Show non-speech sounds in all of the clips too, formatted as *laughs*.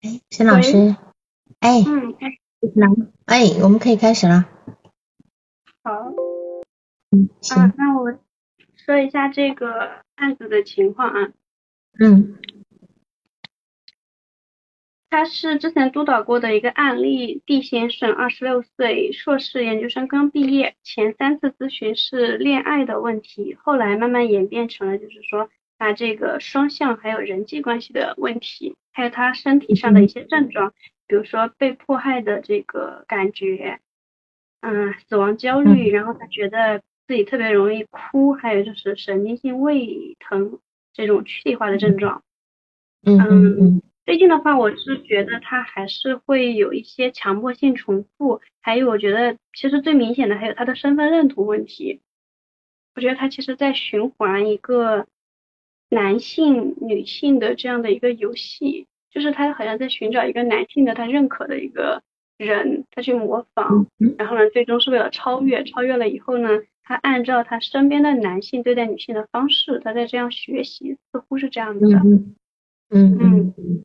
哎，沈老师，哎，嗯，开始来，哎，我们可以开始了。好。嗯，啊行，，那我说一下这个案子的情况啊。嗯他是之前督导过的一个案例，D 先生，二十六岁，硕士研究生刚毕业，前三次咨询是恋爱的问题，后来慢慢演变成了就是说他这个双向还有人际关系的问题，还有他身体上的一些症状，比如说被迫害的这个感觉，嗯，死亡焦虑，然后他觉得自己特别容易哭，还有就是神经性胃疼这种躯体化的症状。嗯嗯嗯最近的话，我是觉得他还是会有一些强迫性重复，还有我觉得其实最明显的还有他的身份认同问题。我觉得他其实在循环一个男性、女性的这样的一个游戏，就是他好像在寻找一个男性的他认可的一个人，他去模仿，嗯然后呢，最终是为了超越，超越了以后呢，他按照他身边的男性对待女性的方式，他在这样学习，似乎是这样子的。嗯嗯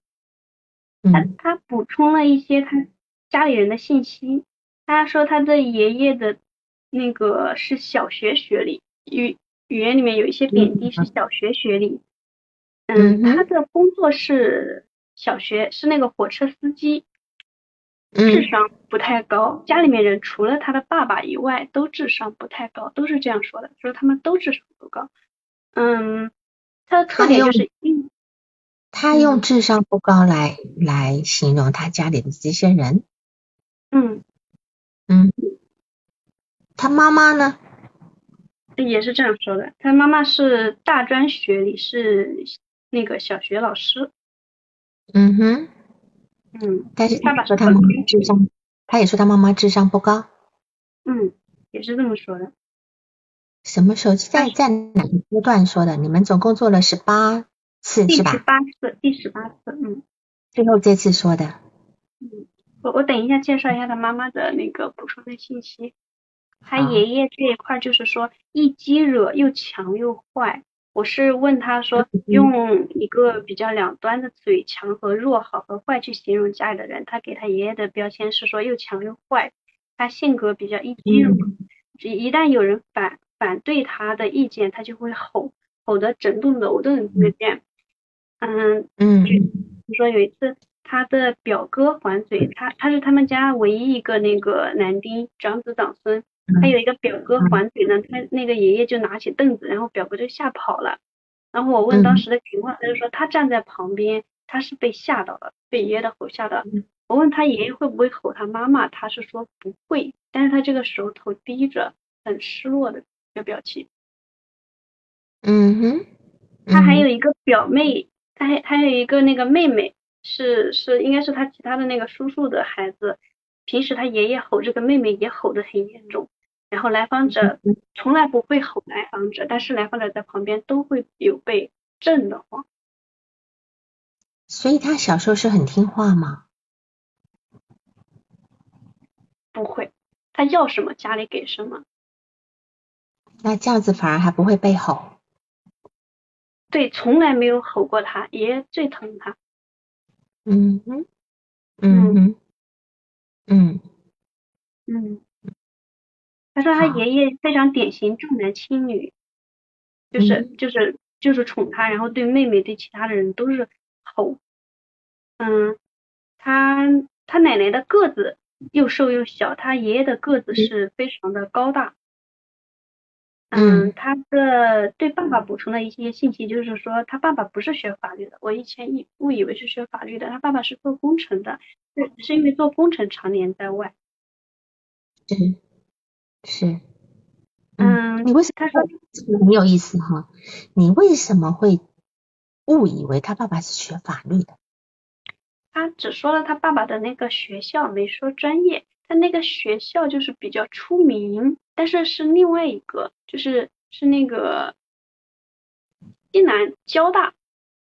他嗯他补充了一些他家里人的信息。他说他的爷爷的那个是小学学历，语语言里面有一些贬低是小学学历。嗯，他的工作是小学是那个火车司机，智嗯商不太高。家里面人除了他的爸爸以外都智商不太高，都是这样说的，说他们都智商不高。嗯，他的特点就是硬他用智商不高来来形容他家里的这些人。嗯嗯，他妈妈呢？也是这样说的，他妈妈是大专学历，是那个小学老师。嗯哼，嗯但是爸爸说他妈妈智商，他也说他妈妈智商不高。嗯，也是这么说的。什么时候在在哪个阶段说的？你们总共做了十八次第十是吧？八次，第十八次，嗯最后这次说的。嗯，我我等一下介绍一下他妈妈的那个补充的信息。他爷爷这一块就是说一激惹又强又坏。我是问他说嗯用一个比较两端的词语强和弱、好和坏去形容家里的人，他给他爷爷的标签是说又强又坏。他性格比较一激惹，一一旦有人反反对他的意见，他就会吼，吼得整栋楼都能听得见。嗯，嗯比如说有一次，他的表哥还嘴，他他是他们家唯一一个那个男丁，长子长孙。他有一个表哥还嘴呢，他那个爷爷就拿起凳子，然后表哥就吓跑了。然后我问当时的情况，他就说他站在旁边，他是被吓到了，被爷爷的吼吓到了。我问他爷爷会不会吼他妈妈，他是说不会，但是他这个时候头低着，很失落的一个表情。嗯哼，他还有一个表妹，他还还有一个那个妹妹，是是应该是他其他的那个叔叔的孩子。平时他爷爷吼这个妹妹也吼得很严重，然后来访者从来不会吼来访者，但是来访者在旁边都会有被震得慌。所以他小时候是很听话吗？不会，他要什么家里给什么。那这样子反而还不会被吼。对，从来没有吼过他，爷爷最疼他。嗯哼，嗯哼，嗯嗯，他说他爷爷非常典型重男轻女，就是、嗯就是就是宠他，然后对妹妹对其他的人都是吼。嗯，他他奶奶的个子又瘦又小，他爷爷的个子是非常的高大。嗯嗯，他的对爸爸补充了一些信息就是说，他爸爸不是学法律的，我以前以误以为是学法律的，他爸爸是做工程的，是是因为做工程常年在外。是是。嗯，你为什么他说这个很有意思哈？你为什么会误以为他爸爸是学法律的？他只说了他爸爸的那个学校，没说专业。他那个学校就是比较出名，但是是另外一个，就是是那个西南交大。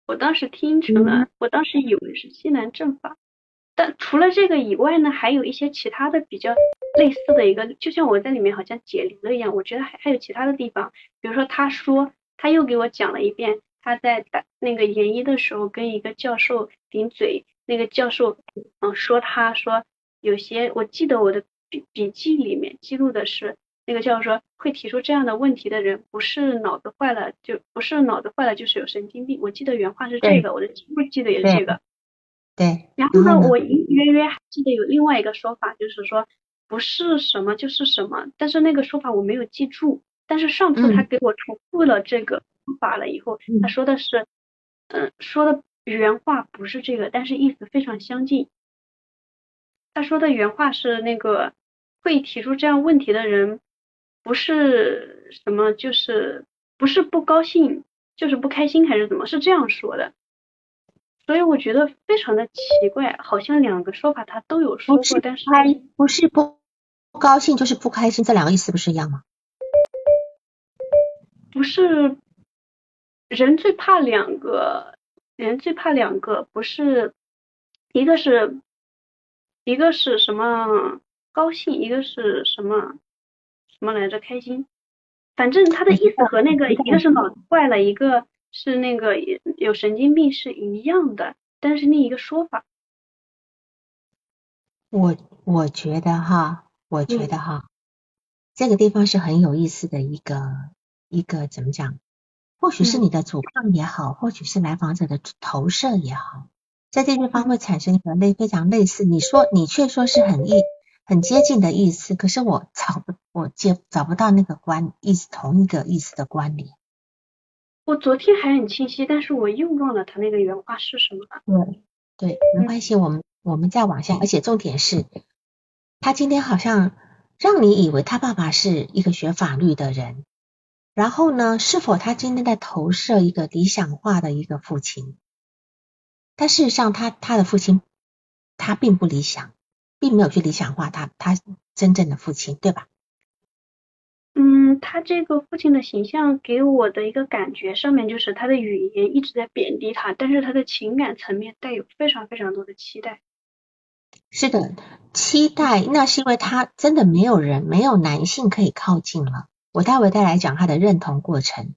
我当时听成了，我当时以为是西南政法。但除了这个以外呢，还有一些其他的比较类似的一个，就像我在里面好像解铃了一样，我觉得还还有其他的地方，比如说他说他又给我讲了一遍他在打那个研一的时候跟一个教授顶嘴，那个教授嗯说他说有些我记得我的笔笔记里面记录的是那个教授说会提出这样的问题的人不是脑子坏了就不是脑子坏了就是有神经病，我记得原话是这个，我的记录记得也是这个。对，然后呢，我隐隐约约还记得有另外一个说法，就是说不是什么就是什么，但是那个说法我没有记住。但是上次他给我重复了这个说法了以后，他说的是，嗯，说的原话不是这个，但是意思非常相近。他说的原话是那个会提出这样问题的人，不是什么就是不是不高兴，就是不开心还是怎么？是这样说的。所以我觉得非常的奇怪，好像两个说法他都有说过，但是不是不不高兴就是不开心，这两个意思不是一样吗？不是，人最怕两个，人最怕两个，不是一个是一个是什么高兴，一个是什么什么来着开心，反正他的意思和那个一个是脑子坏了，一个。是那个有神经病是一样的，但是另一个说法，我我觉得哈，我觉得哈，这个地方是很有意思的一个一个怎么讲？或许是你的主观也好，或许是来访者的投射也好，在这地方会产生一个类非常类似。你说你却说是很意很接近的意思，可是我找不我接找不到那个关意思同一个意思的关联。我昨天还很清晰，但是我又忘了他那个原话是什么了。对，对，没关系，我们我们再往下，而且重点是，他今天好像让你以为他爸爸是一个学法律的人，然后呢，是否他今天在投射一个理想化的一个父亲？但事实上，他他的父亲他并不理想，并没有去理想化他他真正的父亲，对吧？嗯，他这个父亲的形象给我的一个感觉，上面就是他的语言一直在贬低他，但是他的情感层面带有非常非常多的期待。是的，期待那是因为他真的没有人，没有男性可以靠近了。我待会再来讲他的认同过程。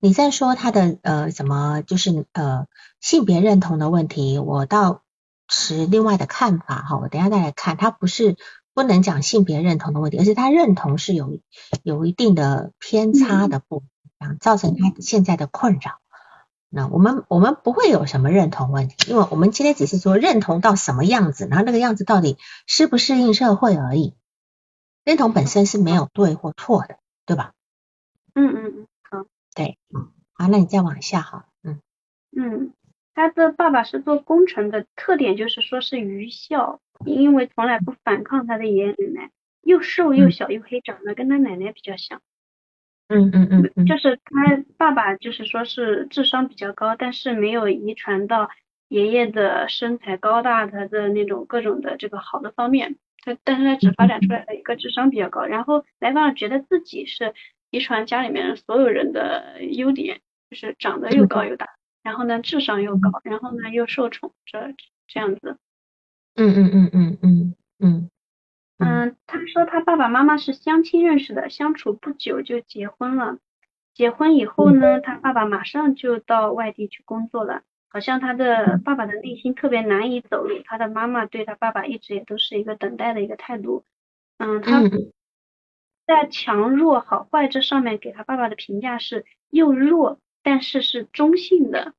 你在说他的呃什么，就是呃性别认同的问题，我倒持另外的看法哈。我等下再来看，他不是。不能讲性别认同的问题，而是他认同是有有一定的偏差的部分，造成他现在的困扰。那我们我们不会有什么认同问题，因为我们今天只是说认同到什么样子，然后那个样子到底适不适应社会而已。认同本身是没有对或错的，对吧？嗯嗯嗯，好，对，好，那你再往下哈，嗯嗯，他的爸爸是做工程的，特点就是说是愚孝。因为从来不反抗他的爷爷奶奶，又瘦又小又黑，长得跟他奶奶比较像。嗯嗯嗯，就是他爸爸就是说是智商比较高，但是没有遗传到爷爷的身材高大，他的那种各种的这个好的方面，他但是他只发展出来了一个智商比较高。然后来访者觉得自己是遗传家里面所有人的优点，就是长得又高又大，然后呢智商又高，然后呢又受宠这这样子。嗯嗯嗯嗯嗯嗯嗯，他说他爸爸妈妈是相亲认识的，相处不久就结婚了。结婚以后呢，他爸爸马上就到外地去工作了。好像他的爸爸的内心特别难以走入，他的妈妈对他爸爸一直也都是一个等待的一个态度。嗯，他在强弱好坏这上面给他爸爸的评价是又弱，但是是中性的，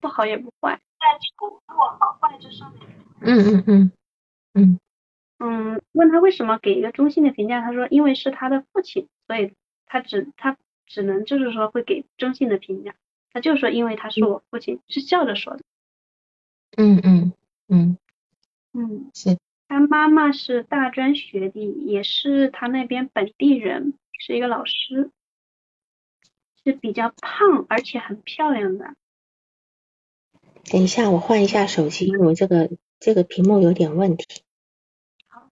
不好也不坏。在强弱好坏这上面。嗯嗯嗯嗯嗯，问他为什么给一个中性的评价，他说因为是他的父亲，所以他只他只能就是说会给中性的评价，他就说因为他是我父亲，是笑着说的。嗯嗯嗯嗯，是。他妈妈是大专学历，也是他那边本地人，是一个老师，是比较胖而且很漂亮的。等一下，我换一下手机，因为这个这个屏幕有点问题。好。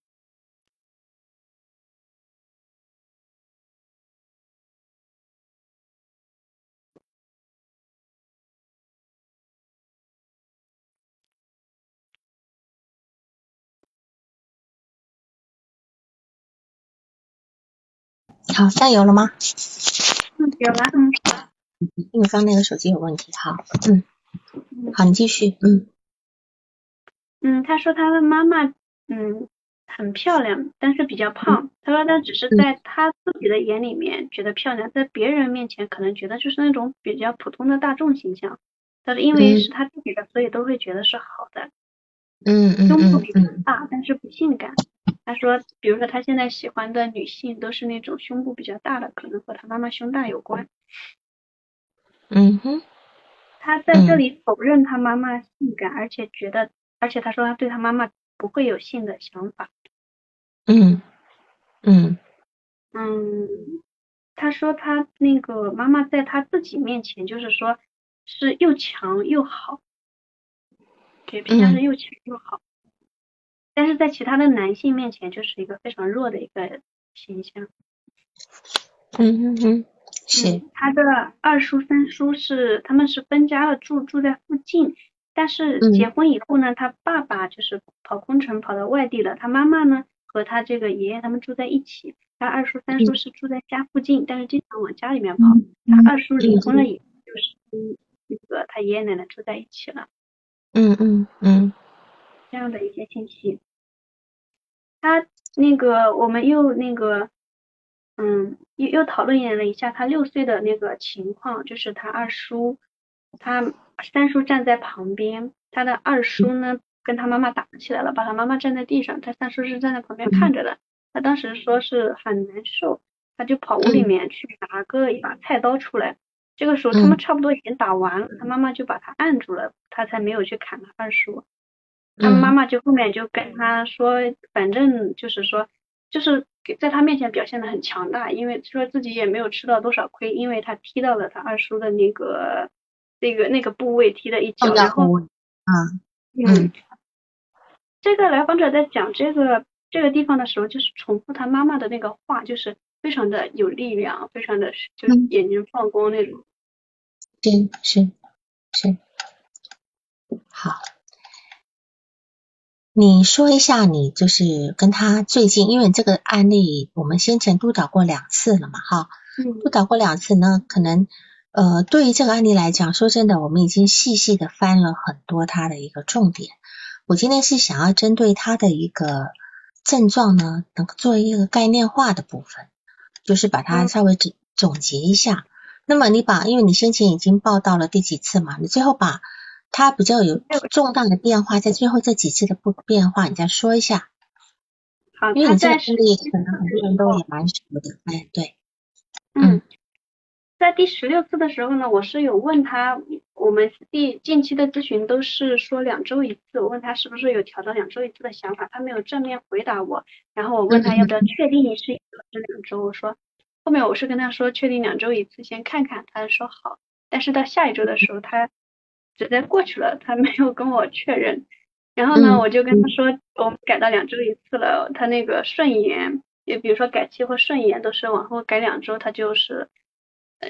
好，加油了吗？嗯，有了，嗯。因为刚那个手机有问题，好，嗯，好，你继续，嗯。嗯，他说他的妈妈，嗯，很漂亮，但是比较胖。他说他只是在他自己的眼里面觉得漂亮，在别人面前可能觉得就是那种比较普通的大众形象。他是因为是他自己的，所以都会觉得是好的。嗯嗯胸部比较大，但是不性感。他说，比如说他现在喜欢的女性都是那种胸部比较大的，可能和他妈妈胸大有关。嗯哼。他在这里否认他妈妈性感，而且觉得。而且他说他对他妈妈不会有性的想法。嗯嗯嗯，他说他那个妈妈在他自己面前就是说是又强又好，对，评价是又强又好，但是在其他的男性面前就是一个非常弱的一个形象。嗯嗯嗯，是。他的二叔三叔是他们是分家了，住住在附近。但是结婚以后呢，他爸爸就是跑空城跑到外地了，他妈妈呢和他这个爷爷他们住在一起，他二叔三叔是住在家附近，但是经常往家里面跑。他二叔离婚了以后，就是跟那个他爷爷奶奶住在一起了。嗯嗯嗯，这样的一些信息。他那个我们又那个，嗯，又又讨论了一下他六岁的那个情况，就是他二叔他。三叔站在旁边，他的二叔呢跟他妈妈打起来了，把他妈妈站在地上，他三叔是站在旁边看着的。他当时说是很难受，他就跑屋里面去拿个一把菜刀出来。这个时候他们差不多已经打完了，他妈妈就把他按住了，他才没有去砍他二叔。他妈妈就后面就跟他说，反正就是说，就是在他面前表现的很强大，因为说自己也没有吃到多少亏，因为他踢到了他二叔的那个。那个那个部位踢了一脚，然后，嗯嗯，这个来访者在讲这个这个地方的时候，就是重复他妈妈的那个话，就是非常的有力量，非常的就是眼睛放光那种。对，是是。好，你说一下你就是跟他最近，因为这个案例我们先前督导过两次了嘛，哈，督导过两次呢，可能。呃，对于这个案例来讲，说真的，我们已经细细的翻了很多他的一个重点。我今天是想要针对他的一个症状呢，能做一个概念化的部分，就是把它稍微总总结一下。那么你把，因为你先前已经报道了第几次嘛，你最后把它比较有重大的变化，在最后这几次的不变化，你再说一下。好，因为你这个案例可能很多人都也蛮熟的，哎，对，嗯。在第十六次的时候呢，我是有问他，我们第近期的咨询都是说两周一次，我问他是不是有调到两周一次的想法，他没有正面回答我，然后我问他要不要确定是一周是两周，我说后面我是跟他说确定两周一次先看看，他说好，但是到下一周的时候他直接过去了，他没有跟我确认，然后呢我就跟他说我们改到两周一次了，他那个顺延，也比如说改期或顺延都是往后改两周，他就是。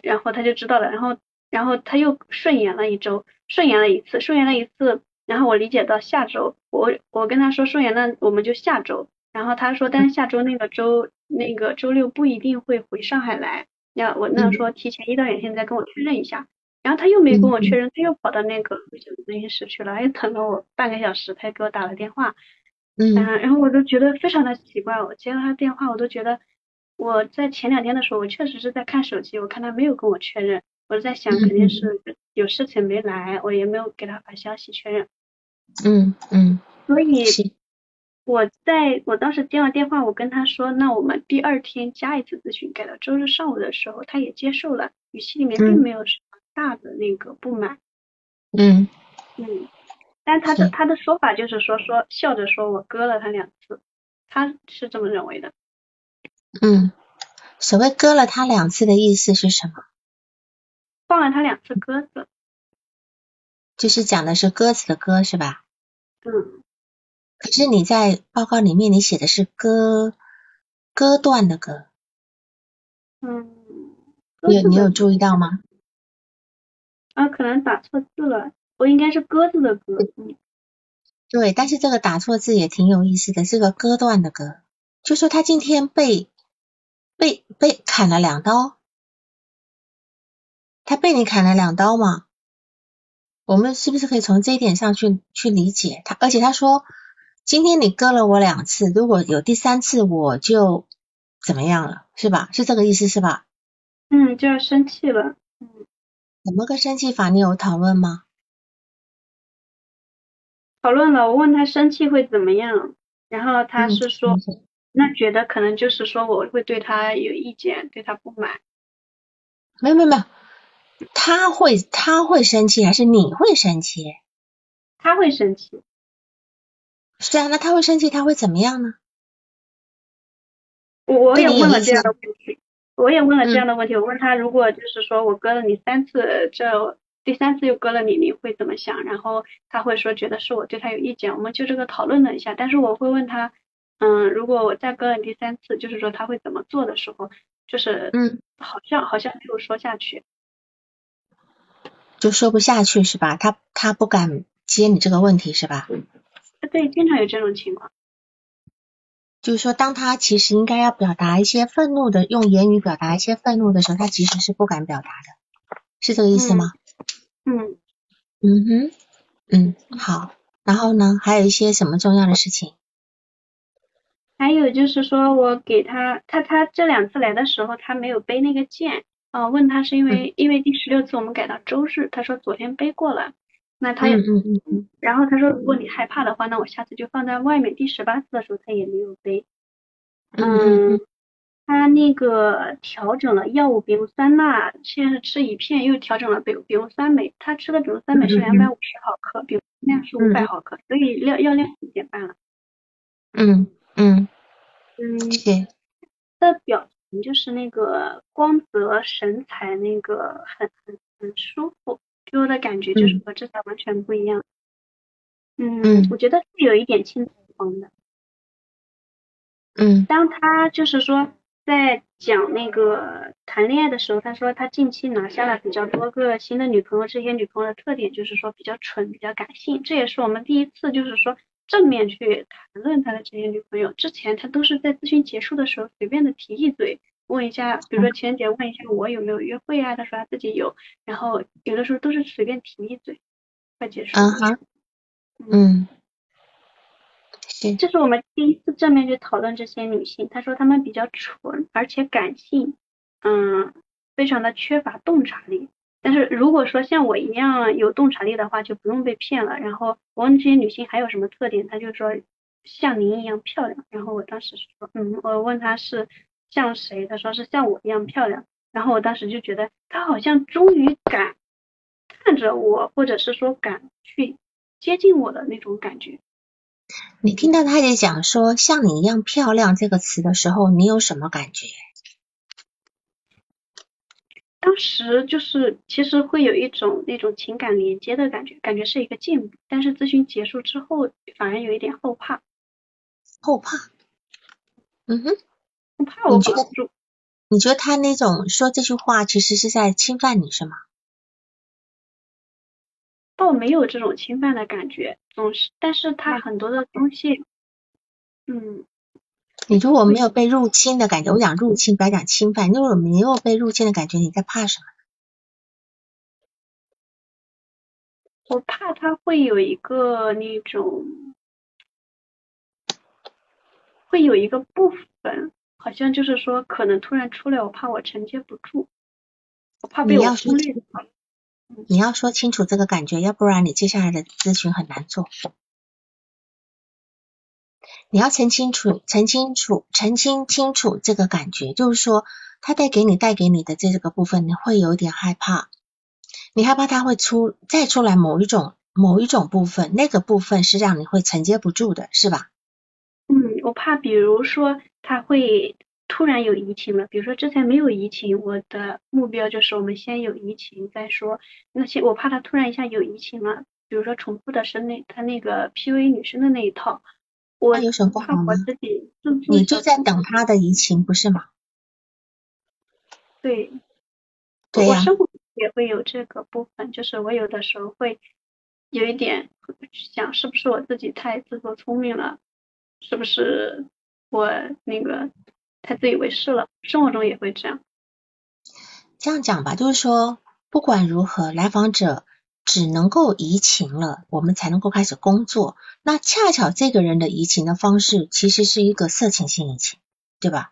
然后他就知道了，然后然后他又顺延了一周，顺延了一次，顺延了一次，然后我理解到下周，我我跟他说顺延那我们就下周，然后他说但是下周那个周那个周六不一定会回上海来，要我那说提前一到两天再跟我确认一下，然后他又没跟我确认，他又跑到那个录音室去了，又等了我半个小时，他给我打了电话，嗯，然后我就觉得非常的奇怪，我接到他电话我都觉得。我在前两天的时候，我确实是在看手机，我看他没有跟我确认，我在想肯定是有事情没来，我也没有给他发消息确认。嗯嗯。所以我在我当时接完电话，我跟他说，那我们第二天加一次咨询，改到周日上午的时候，他也接受了，语气里面并没有什么大的那个不满。嗯嗯。但他的他的说法就是说说笑着说我割了他两次，他是这么认为的。嗯，所谓割了他两次的意思是什么？放了他两次鸽子，就是讲的是鸽子的鸽是吧？嗯。可是你在报告里面你写的是割割断的割。嗯。你你有注意到吗？啊，可能打错字了，我应该是鸽子的鸽。对，但是这个打错字也挺有意思的，是个割断的割，就说他今天被。被被砍了两刀，他被你砍了两刀嘛？我们是不是可以从这一点上去去理解他？而且他说，今天你割了我两次，如果有第三次我就怎么样了，是吧？是这个意思是吧？嗯，就要生气了。嗯，怎么个生气法？你有讨论吗？讨论了，我问他生气会怎么样，然后他是说，那觉得可能就是说我会对他有意见，对他不满。没有没有没有，他会他会生气还是你会生气？他会生气。是啊，那他会生气，他会怎么样呢？我我也问了这样的问题，我也问了这样的问题，我问他如果就是说我割了你三次，这。第三次又割了你，你会怎么想？然后他会说觉得是我对他有意见，我们就这个讨论了一下。但是我会问他，嗯，如果我再割了第三次，就是说他会怎么做的时候，就是嗯，好像好像没有说下去，就说不下去是吧？他他不敢接你这个问题是吧？对，经常有这种情况。就是说，当他其实应该要表达一些愤怒的，用言语表达一些愤怒的时候，他其实是不敢表达的，是这个意思吗？嗯嗯哼嗯好，然后呢，还有一些什么重要的事情？还有就是说我给他他他这两次来的时候，他没有背那个剑啊，问他是因为因为第十六次我们改到周日，他说昨天背过了，那他也嗯嗯嗯，然后他说如果你害怕的话，那我下次就放在外面。第十八次的时候他也没有背，嗯。他那个调整了药物，比如酸钠，现在是吃一片，又调整了比比如酸镁，他吃的比如酸镁是两百五十毫克，比如量是五百毫克，所以量药量减半了。嗯嗯嗯，的表情就是那个光泽神采，那个很很很舒服，给我的感觉就是和之前完全不一样。嗯，我觉得是有一点轻狂的。嗯，当他就是说。在讲那个谈恋爱的时候，他说他近期拿下了比较多个新的女朋友，这些女朋友的特点就是说比较蠢，比较感性。这也是我们第一次就是说正面去谈论他的这些女朋友。之前他都是在咨询结束的时候随便的提一嘴，问一下，比如说情人节问一下我有没有约会啊，他说他自己有，然后有的时候都是随便提一嘴，快结束。嗯哼，嗯。这是我们第一次正面去讨论这些女性。她说她们比较蠢，而且感性，嗯，非常的缺乏洞察力。但是如果说像我一样有洞察力的话，就不用被骗了。然后我问这些女性还有什么特点，她就说像您一样漂亮。然后我当时说，嗯，我问她是像谁，他说是像我一样漂亮。然后我当时就觉得他好像终于敢看着我，或者是说敢去接近我的那种感觉。你听到他在讲说像你一样漂亮这个词的时候，你有什么感觉？当时就是其实会有一种那种情感连接的感觉，感觉是一个进步。但是咨询结束之后，反而有一点后怕。后怕？嗯哼。后怕我觉得，你觉得他那种说这句话其实是在侵犯你是吗？倒没有这种侵犯的感觉，总是，但是他很多的东西，嗯，你如果没有被入侵的感觉，我讲入侵，不要讲侵犯，如果没有被入侵的感觉，你在怕什么？我怕他会有一个那种，会有一个部分，好像就是说可能突然出来，我怕我承接不住，我怕被我忽略。你要说清楚这个感觉，要不然你接下来的咨询很难做。你要澄清楚、澄清楚、澄清清楚这个感觉，就是说，他带给你、带给你的这个部分，你会有点害怕。你害怕他会出再出来某一种某一种部分，那个部分是让你会承接不住的，是吧？嗯，我怕，比如说他会。突然有移情了，比如说之前没有移情，我的目标就是我们先有移情再说。那些我怕他突然一下有移情了，比如说重复的是那他那个 P u a 女生的那一套，我有什么不好吗？自己你就在等他的移情，不是吗？对，对我生活也会有这个部分，就是我有的时候会有一点想，是不是我自己太自作聪明了？是不是我那个？太自以为是了，生活中也会这样。这样讲吧，就是说，不管如何，来访者只能够移情了，我们才能够开始工作。那恰巧这个人的移情的方式，其实是一个色情性移情，对吧？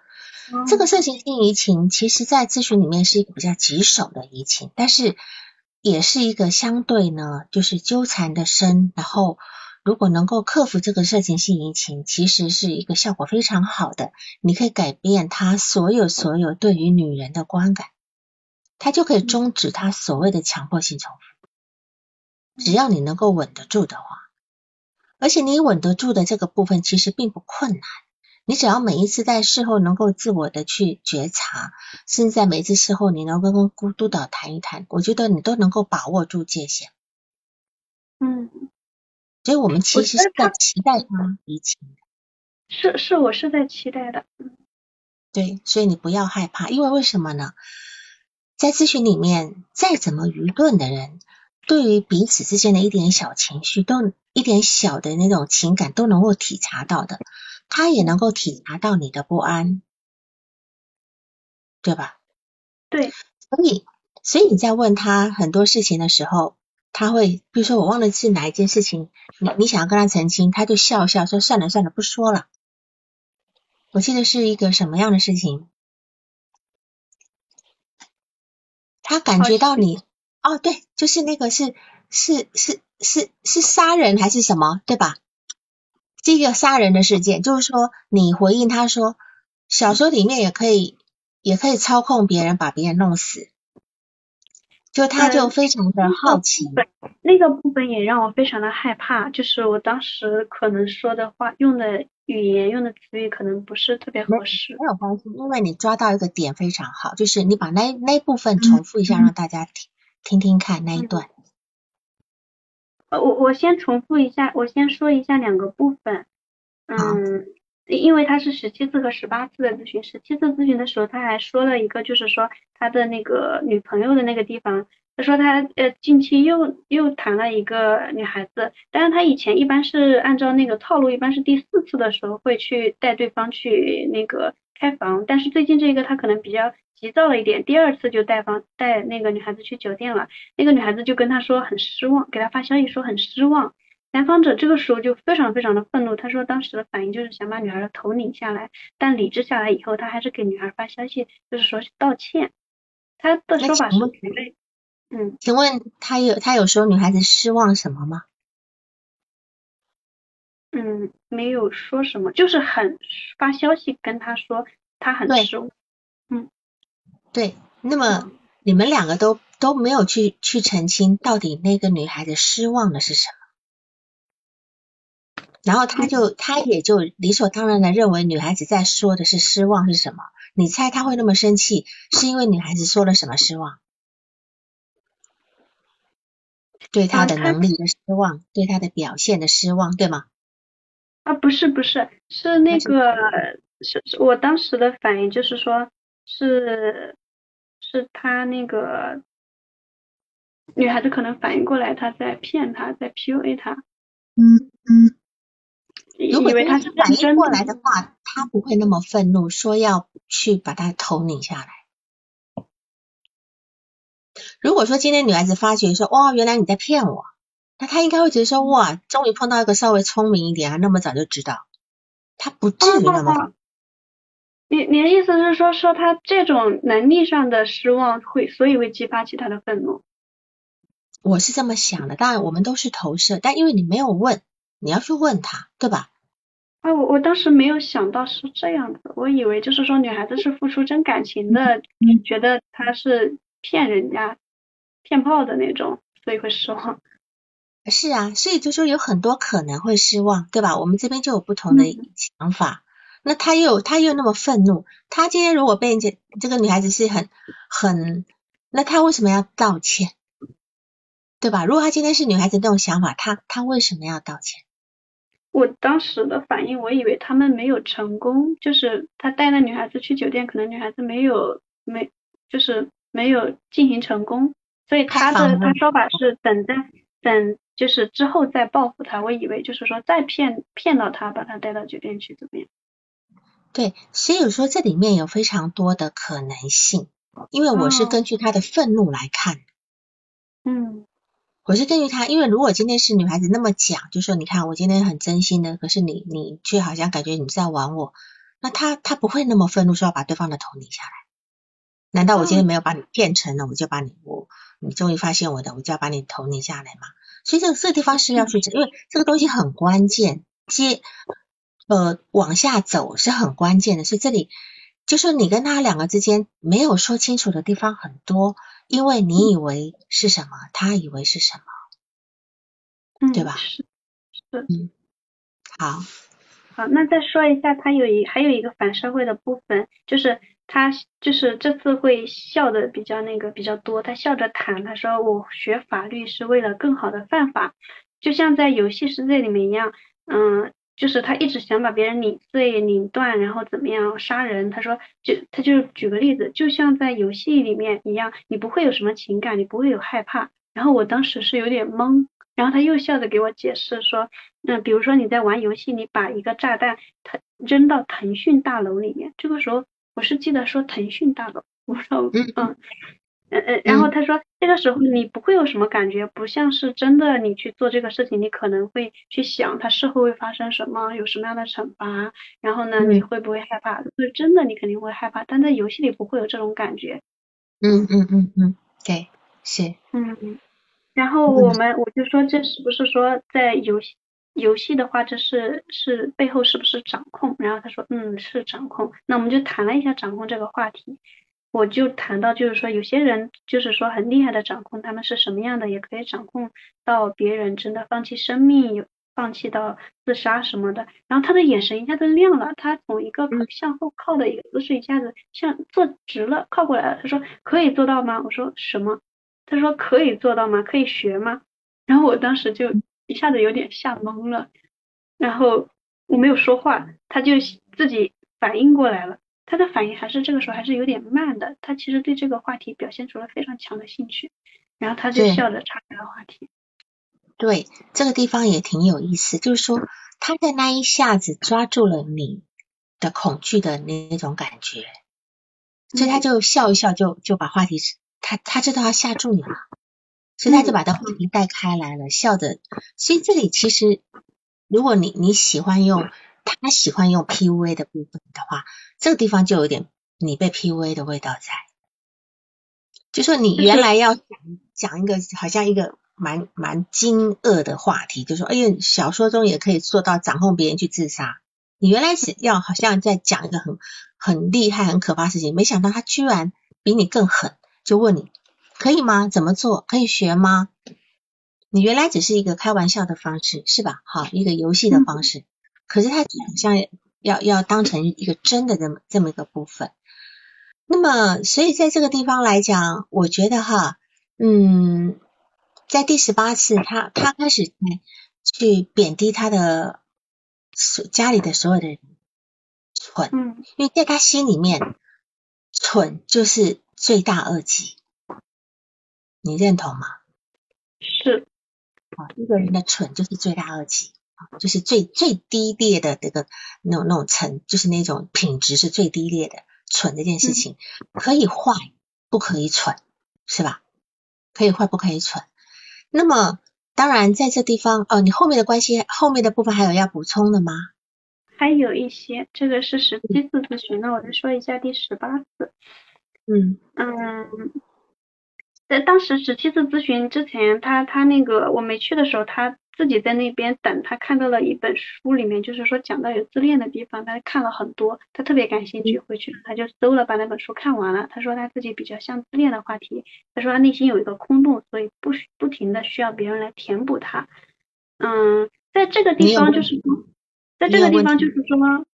这个色情性移情，其实在咨询里面是一个比较棘手的移情，但是也是一个相对呢，就是纠缠的深。然后，如果能够克服这个色情性移情，其实是一个效果非常好的。你可以改变他所有所有对于女人的观感。他就可以终止他所谓的强迫性重复，只要你能够稳得住的话，而且你稳得住的这个部分其实并不困难，你只要每一次在事后能够自我的去觉察，甚至在每一次事后你能够跟督督导谈一谈，我觉得你都能够把握住界限。嗯，所以我们其实是在期待他离情的，是是，我是在期待的。对，所以你不要害怕，因为为什么呢？在咨询里面，再怎么愚钝的人，对于彼此之间的一点小情绪，都一点小的那种情感都能够体察到的，他也能够体察到你的不安，对吧？对，所以，所以你在问他很多事情的时候，他会，比如说我忘了是哪一件事情，你你想要跟他澄清，他就笑笑说算了算了，不说了。我记得是一个什么样的事情？他感觉到你哦，对，就是那个是是是是是杀人还是什么，对吧？这个杀人的事件，就是说你回应他说，小说里面也可以也可以操控别人，把别人弄死，就他就非常的好奇。那个部分也让我非常的害怕，就是我当时可能说的话用的。语言用的词语可能不是特别合适，没有关系，因为你抓到一个点非常好，就是你把那那部分重复一下，让大家听听听看那一段。呃，我我先重复一下，我先说一下两个部分。嗯，因为他是十七次和十八次的咨询，十七次咨询的时候他还说了一个，就是说他的那个女朋友的那个地方。他说他呃近期又又谈了一个女孩子，但是他以前一般是按照那个套路，一般是第四次的时候会去带对方去那个开房，但是最近这个他可能比较急躁了一点，第二次就带房带那个女孩子去酒店了，那个女孩子就跟他说很失望，给他发消息说很失望，男方者这个时候就非常非常的愤怒，他说当时的反应就是想把女孩的头拧下来，但理智下来以后，他还是给女孩发消息，就是说道歉，他的说法是。嗯，请问他有他有说女孩子失望什么吗？嗯，没有说什么，就是很发消息跟他说他很失望。嗯，对，那么你们两个都都没有去去澄清到底那个女孩子失望的是什么？然后他就他也就理所当然的认为女孩子在说的是失望是什么？你猜他会那么生气，是因为女孩子说了什么失望？对他的能力的失望，对他的表现的失望，对吗？啊，不是不是，是那个是我当时的反应就是说，是是他那个女孩子可能反应过来他在骗他，在 PUA 他。嗯嗯。以为他是反应过来的话，他不会那么愤怒，说要去把他头拧下来。如果说今天女孩子发觉说哇，原来你在骗我，那她应该会觉得说哇，终于碰到一个稍微聪明一点，啊那么早就知道，她不至于那么。你你的意思是说说他这种能力上的失望会，所以会激发起他的愤怒？我是这么想的，当然我们都是投射，但因为你没有问，你要去问他，对吧？啊，我我当时没有想到是这样子，我以为就是说女孩子是付出真感情的，觉得他是骗人家。骗炮的那种，所以会失望。是啊，所以就说有很多可能会失望，对吧？我们这边就有不同的想法。那他又他又那么愤怒，他今天如果被人家这个女孩子是很很，那他为什么要道歉？对吧？如果他今天是女孩子那种想法，他他为什么要道歉？我当时的反应，我以为他们没有成功，就是他带那女孩子去酒店，可能女孩子没有没就是没有进行成功。所以他的他说法是等待等就是之后再报复他，我以为就是说再骗骗到他，把他带到酒店去怎么样？对，所以说这里面有非常多的可能性，因为我是根据他的愤怒来看。嗯。我是根据他，因为如果今天是女孩子那么讲，就说你看我今天很真心的，可是你你却好像感觉你在玩我，那他他不会那么愤怒，说要把对方的头拧下来。难道我今天没有把你骗成了，我就把你我你终于发现我的，我就要把你头拧下来吗？所以这个这个地方是要去，因为这个东西很关键，接呃往下走是很关键的，所以这里就是你跟他两个之间没有说清楚的地方很多。因为你以为是什么，他以为是什么，对吧？是是，嗯，好，好，那再说一下，他有一还有一个反社会的部分，就是他就是这次会笑的比较那个比较多，他笑着谈，他说我学法律是为了更好的犯法，就像在游戏世界里面一样，嗯。就是他一直想把别人拧碎、拧断，然后怎么样杀人？他说，就他就举个例子，就像在游戏里面一样，你不会有什么情感，你不会有害怕。然后我当时是有点懵，然后他又笑着给我解释说，嗯，比如说你在玩游戏，你把一个炸弹腾扔到腾讯大楼里面，这个时候我是记得说腾讯大楼，我说嗯。呃呃，然后他说，这个时候你不会有什么感觉，不像是真的你去做这个事情，你可能会去想他事后会发生什么，有什么样的惩罚，然后呢，你会不会害怕？是真的，你肯定会害怕，但在游戏里不会有这种感觉。嗯嗯嗯嗯，对，是。嗯，然后我们我就说，这是不是说在游戏游戏的话，这是是背后是不是掌控？然后他说，嗯，是掌控。那我们就谈了一下掌控这个话题。我就谈到，就是说有些人就是说很厉害的掌控，他们是什么样的，也可以掌控到别人真的放弃生命，有放弃到自杀什么的。然后他的眼神一下子亮了，他从一个向后靠的一个姿势，一下子向坐直了，靠过来了。他说可以做到吗？我说什么？他说可以做到吗？可以学吗？然后我当时就一下子有点吓懵了，然后我没有说话，他就自己反应过来了。他的反应还是这个时候还是有点慢的，他其实对这个话题表现出了非常强的兴趣，然后他就笑着岔开了话题。对，这个地方也挺有意思，就是说他在那一下子抓住了你的恐惧的那种感觉，所以他就笑一笑，就就把话题，他他知道他吓住你了，所以他就把他话题带开来了，笑着。所以这里其实，如果你你喜欢用。他喜欢用 PUA 的部分的话，这个地方就有点你被 PUA 的味道在。就说你原来要讲讲一个好像一个蛮蛮惊愕的话题，就说哎呀，小说中也可以做到掌控别人去自杀。你原来是要好像在讲一个很很厉害、很可怕事情，没想到他居然比你更狠，就问你可以吗？怎么做？可以学吗？你原来只是一个开玩笑的方式，是吧？好，一个游戏的方式。可是他好像要要当成一个真的这么这么一个部分，那么所以在这个地方来讲，我觉得哈，嗯，在第十八次他他开始去贬低他的所家里的所有的人蠢，嗯，因为在他心里面蠢就是罪大恶极，你认同吗？是，啊，一个人的蠢就是罪大恶极。就是最最低劣的这个那种那种层，就是那种品质是最低劣的，蠢这件事情可以坏，不可以蠢，是吧？可以坏，不可以蠢。那么当然在这地方哦，你后面的关系后面的部分还有要补充的吗？还有一些，这个是十七次咨询，那我再说一下第十八次。嗯嗯，在当时十七次咨询之前，他他那个我没去的时候，他。自己在那边等，他看到了一本书，里面就是说讲到有自恋的地方，他看了很多，他特别感兴趣，回去他就搜了，把那本书看完了。他说他自己比较像自恋的话题，他说他内心有一个空洞，所以不不停的需要别人来填补他。嗯，在这个地方就是，在这个地方就是说，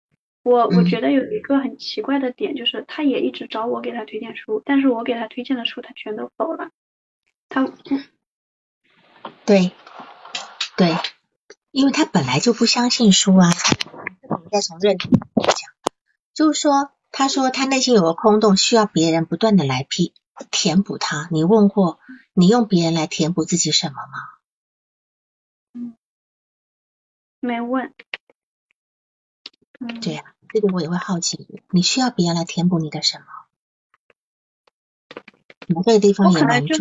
我我觉得有一个很奇怪的点，就是他也一直找我给他推荐书，但是我给他推荐的书他全都否了。他，对。对，因为他本来就不相信书啊。我们再从认同讲，就是说，他说他内心有个空洞，需要别人不断的来批填补他。你问过，你用别人来填补自己什么吗？嗯，没问。对呀，这个我也会好奇，你需要别人来填补你的什么？我这个地方也蛮重。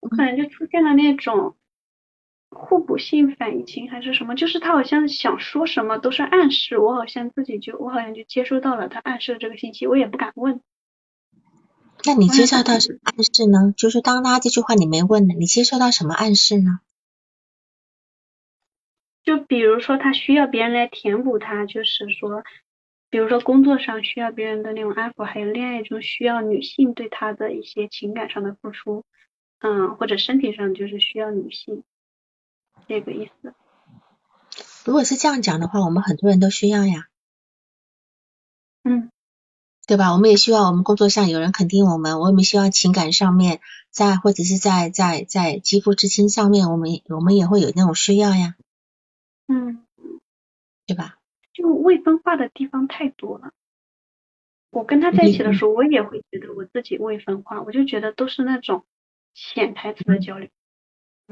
我可能就出现了那种互补性反应情还是什么，就是他好像想说什么都是暗示，我好像自己就我好像就接收到了他暗示的这个信息，我也不敢问。那你接受到什么暗示呢？就是当他这句话你没问呢，你接受到什么暗示呢？就比如说他需要别人来填补他，就是说，比如说工作上需要别人的那种安抚，还有恋爱中需要女性对他的一些情感上的付出，嗯，或者身体上就是需要女性，这个意思。如果是这样讲的话，我们很多人都需要呀。嗯。对吧？我们也希望我们工作上有人肯定我们，我们希望情感上面，在或者是在在在肌肤之亲上面，我们我们也会有那种需要呀。嗯，对吧？就未分化的地方太多了。我跟他在一起的时候，我也会觉得我自己未分化，我就觉得都是那种潜台词的交流。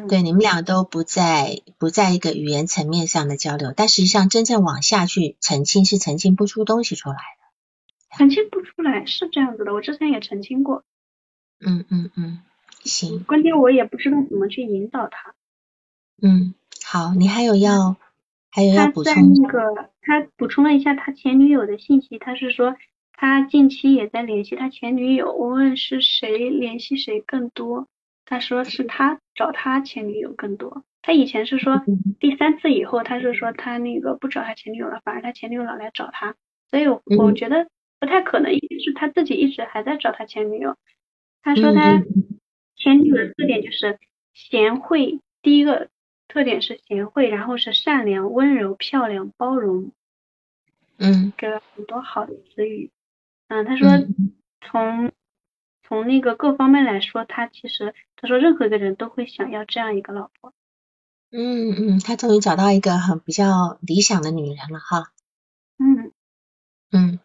对，你们俩都不在不在一个语言层面上的交流，但实际上真正往下去澄清是澄清不出东西出来的。澄清不出来是这样子的，我之前也澄清过。嗯嗯嗯，行。关键我也不知道怎么去引导他。嗯，好，你还有要。他在那个，他补充了一下他前女友的信息，他是说他近期也在联系他前女友。我问是谁联系谁更多，他说是他找他前女友更多。他以前是说第三次以后，他是说他那个不找他前女友了，反而他前女友老来找他。所以我觉得不太可能，应该是他自己一直还在找他前女友。他说他前女友的特点就是贤惠，第一个。特点是贤惠，然后是善良、温柔、漂亮、包容，嗯，给了很多好的词语。嗯，他说从从那个各方面来说，他其实他说任何一个人都会想要这样一个老婆。嗯嗯，他终于找到一个很比较理想的女人了哈。嗯嗯，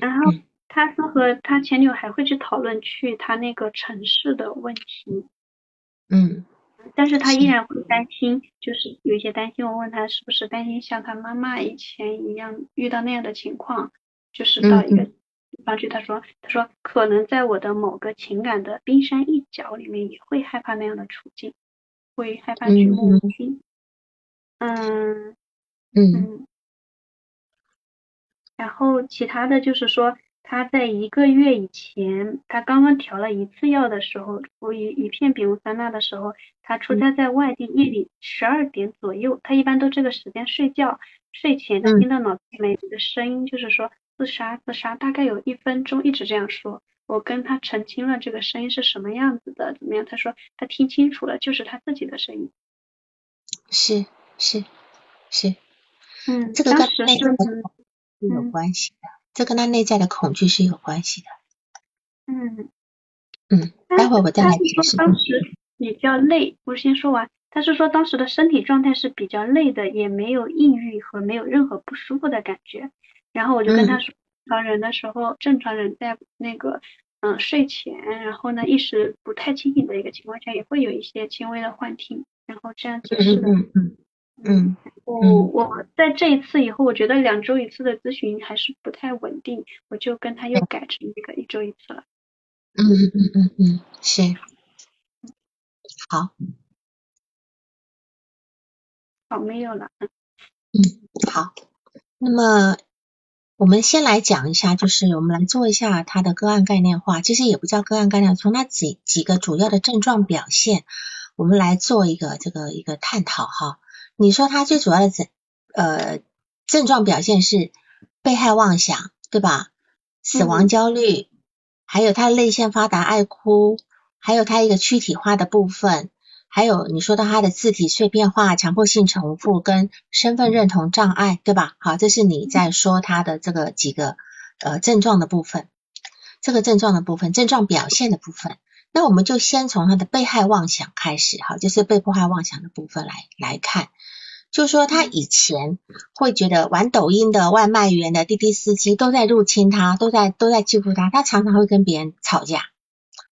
然后他说和他前女友还会去讨论去他那个城市的问题。嗯。但是他依然会担心，就是有一些担心。我问他是不是担心像他妈妈以前一样遇到那样的情况，就是到一个地方去。他说，他说可能在我的某个情感的冰山一角里面也会害怕那样的处境，会害怕举目无亲。嗯嗯，然后其他的就是说。他在一个月以前，他刚刚调了一次药的时候，服一一片丙戊酸钠的时候，他出差在外地，夜里十二点左右，他一般都这个时间睡觉，睡前他听到脑子里面有个声音，就是说自杀自杀，大概有一分钟一直这样说。我跟他澄清了这个声音是什么样子的，怎么样？他说他听清楚了，就是他自己的声音。是是是，嗯，这个跟内分是有关系的。这跟他内在的恐惧是有关系的。嗯嗯，待会儿我再来解释。当时比较累，我先说完。他是说当时的身体状态是比较累的，也没有抑郁和没有任何不舒服的感觉。然后我就跟他说，正常人的时候，正常人在那个嗯睡前，然后呢意识不太清醒的一个情况下，也会有一些轻微的幻听。然后这样解释的。嗯嗯。嗯，我我在这一次以后，我觉得两周一次的咨询还是不太稳定，我就跟他又改成那个一周一次了。嗯嗯嗯嗯嗯，行，好，好没有了。嗯，好，那么我们先来讲一下，就是我们来做一下他的个案概念化，其实也不叫个案概念，从他几几个主要的症状表现，我们来做一个这个一个探讨哈。你说他最主要的症呃症状表现是被害妄想，对吧？死亡焦虑，还有他泪腺发达、爱哭，还有他一个躯体化的部分，还有你说到他的字体碎片化、强迫性重复跟身份认同障碍，对吧？好，这是你在说他的这个几个呃症状的部分，这个症状的部分，症状表现的部分。那我们就先从他的被害妄想开始，哈，就是被迫害妄想的部分来来看。就说他以前会觉得玩抖音的外卖员的滴滴司机都在入侵他，都在都在欺负他，他常常会跟别人吵架，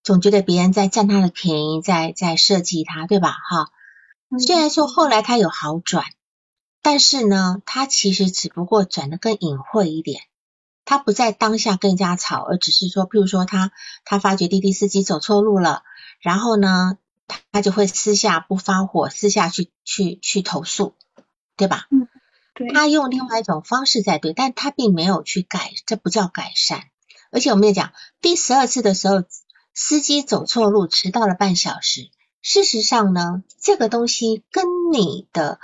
总觉得别人在占他的便宜，在在设计他，对吧？哈，虽然说后来他有好转，但是呢，他其实只不过转的更隐晦一点，他不在当下更加吵，而只是说，譬如说他他发觉滴滴司机走错路了，然后呢，他他就会私下不发火，私下去去去投诉，对吧？嗯，对。他用另外一种方式在对，但他并没有去改，这不叫改善。而且我们也讲，第十二次的时候，司机走错路，迟到了半小时。事实上呢，这个东西跟你的。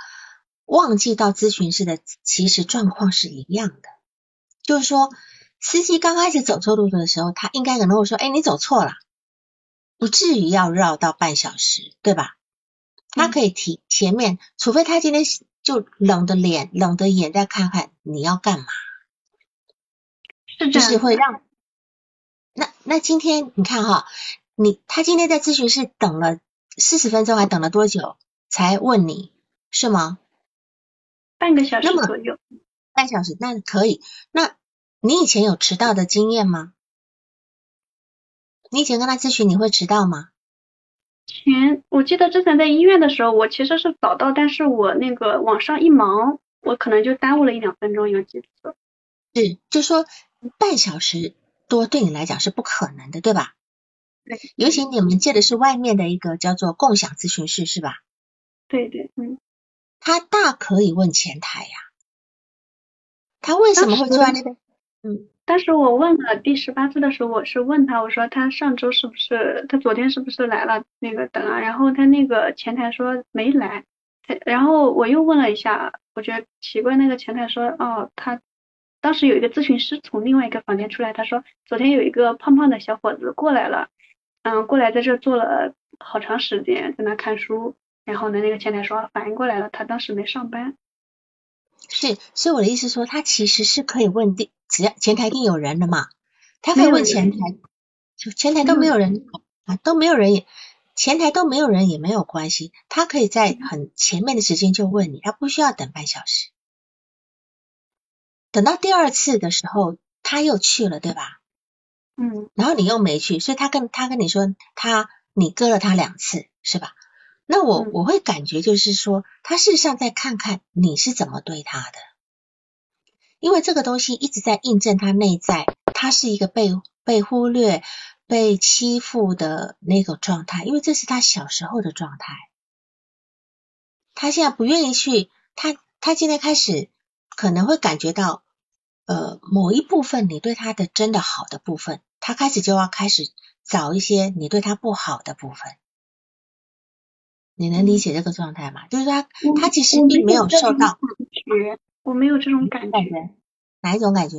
忘记到咨询室的其实状况是一样的，就是说司机刚开始走错路的时候，他应该可能会说：“哎，你走错了，不至于要绕到半小时，对吧？”他可以提前面，除非他今天就冷着脸、冷着眼再看看你要干嘛，就是会让那那今天你看哈，你他今天在咨询室等了四十分钟，还等了多久才问你是吗？半个小时左右，半小时那可以。那你以前有迟到的经验吗？你以前跟他咨询你会迟到吗？前我记得之前在医院的时候，我其实是早到，但是我那个网上一忙，我可能就耽误了一两分钟，有几次。是，就说半小时多对你来讲是不可能的，对吧？对。尤其你们借的是外面的一个叫做共享咨询室，是吧？对对，嗯。他大可以问前台呀，他为什么会坐在那边？嗯，当时我问了第十八次的时候，我是问他，我说他上周是不是，他昨天是不是来了那个等啊？然后他那个前台说没来，然后我又问了一下，我觉得奇怪，那个前台说哦，他当时有一个咨询师从另外一个房间出来，他说昨天有一个胖胖的小伙子过来了，嗯，过来在这坐了好长时间，在那看书。然后呢，那个前台说反应过来了，他当时没上班。是，所以我的意思说，他其实是可以问第，只要前台一定有人的嘛，他可以问前台，就前台都没有人啊，都没有人也，前台都没有人也没有关系，他可以在很前面的时间就问你，他不需要等半小时。等到第二次的时候，他又去了，对吧？嗯。然后你又没去，所以他跟他跟你说，他你割了他两次，是吧？那我我会感觉就是说，他事实上在看看你是怎么对他的，因为这个东西一直在印证他内在，他是一个被被忽略、被欺负的那个状态，因为这是他小时候的状态。他现在不愿意去，他他今天开始可能会感觉到，呃，某一部分你对他的真的好的部分，他开始就要开始找一些你对他不好的部分。你能理解这个状态吗？就是他，他其实并没有受到觉，我没有这种感觉，哪一种感觉？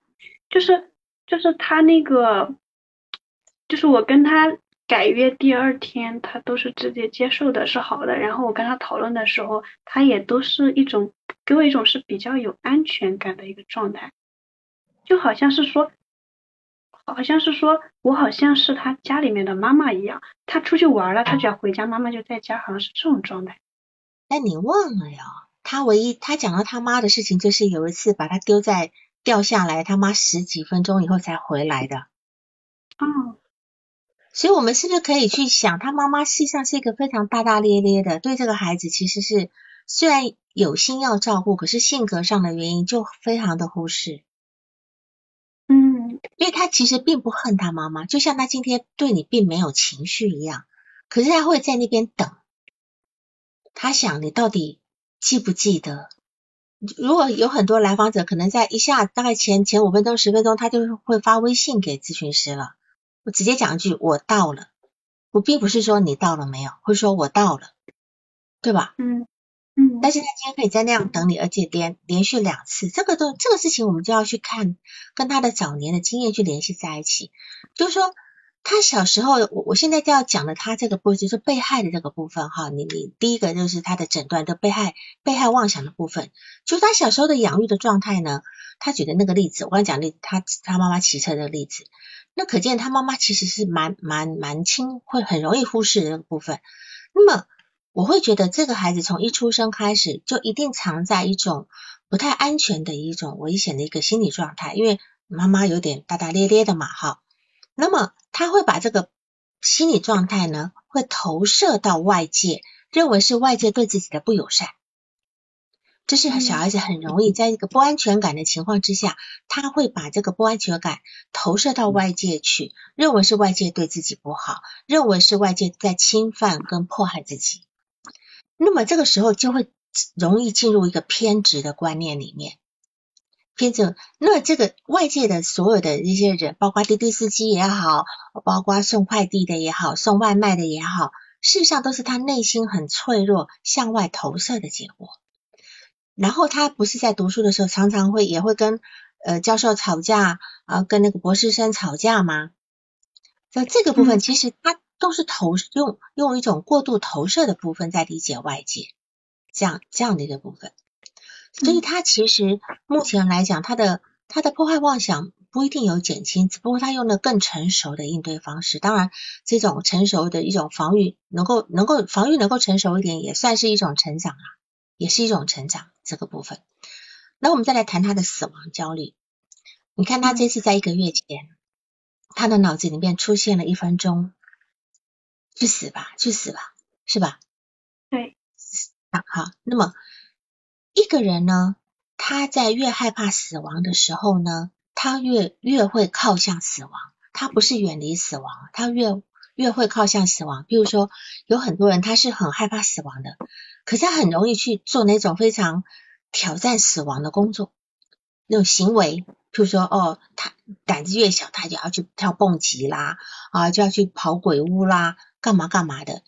*laughs* 就是就是他那个，就是我跟他改约第二天，他都是直接接受的，是好的。然后我跟他讨论的时候，他也都是一种给我一种是比较有安全感的一个状态，就好像是说。好像是说，我好像是他家里面的妈妈一样，他出去玩了，他只要回家，妈妈就在家，好像是这种状态。但你忘了呀，他唯一他讲到他妈的事情，就是有一次把他丢在掉下来，他妈十几分钟以后才回来的。哦，所以我们是不是可以去想，他妈妈实际上是一个非常大大咧咧的，对这个孩子其实是虽然有心要照顾，可是性格上的原因就非常的忽视。嗯，因为他其实并不恨他妈妈，就像他今天对你并没有情绪一样，可是他会在那边等，他想你到底记不记得？如果有很多来访者可能在一下大概前前五分钟十分钟，他就会发微信给咨询师了，我直接讲一句我到了，我并不是说你到了没有，会说我到了，对吧？嗯。嗯，但是他今天可以在那样等你，而且连连续两次，这个都这个事情我们就要去看，跟他的早年的经验去联系在一起。就是说，他小时候，我我现在就要讲的他这个部分，就是被害的这个部分哈。你你第一个就是他的诊断的被害被害妄想的部分，就是他小时候的养育的状态呢。他举的那个例子，我刚才讲例，他他妈妈骑车的例子，那可见他妈妈其实是蛮蛮蛮轻，会很容易忽视的那个部分。那么。我会觉得这个孩子从一出生开始就一定藏在一种不太安全的一种危险的一个心理状态，因为妈妈有点大大咧咧的嘛，哈。那么他会把这个心理状态呢，会投射到外界，认为是外界对自己的不友善。这是小孩子很容易在一个不安全感的情况之下，他会把这个不安全感投射到外界去，认为是外界对自己不好，认为是外界在侵犯跟迫害自己。那么这个时候就会容易进入一个偏执的观念里面。偏执，那这个外界的所有的一些人，包括滴滴司机也好，包括送快递的也好，送外卖的也好，事实上都是他内心很脆弱向外投射的结果。然后他不是在读书的时候，常常会也会跟呃教授吵架啊，跟那个博士生吵架吗？在这个部分，其实他都是投用用一种过度投射的部分在理解外界，这样这样的一个部分。所以他其实目前来讲，他的他的破坏妄想不一定有减轻，只不过他用了更成熟的应对方式。当然，这种成熟的一种防御，能够能够防御能够成熟一点，也算是一种成长啊，也是一种成长这个部分。那我们再来谈他的死亡焦虑。你看他这次在一个月前，他的脑子里面出现了一分钟，去死吧，去死吧，是吧？对。好，那么。一个人呢，他在越害怕死亡的时候呢，他越越会靠向死亡。他不是远离死亡，他越越会靠向死亡。比如说，有很多人他是很害怕死亡的，可是他很容易去做那种非常挑战死亡的工作，那种行为。譬如说，哦，他胆子越小，他就要去跳蹦极啦，啊，就要去跑鬼屋啦，干嘛干嘛的。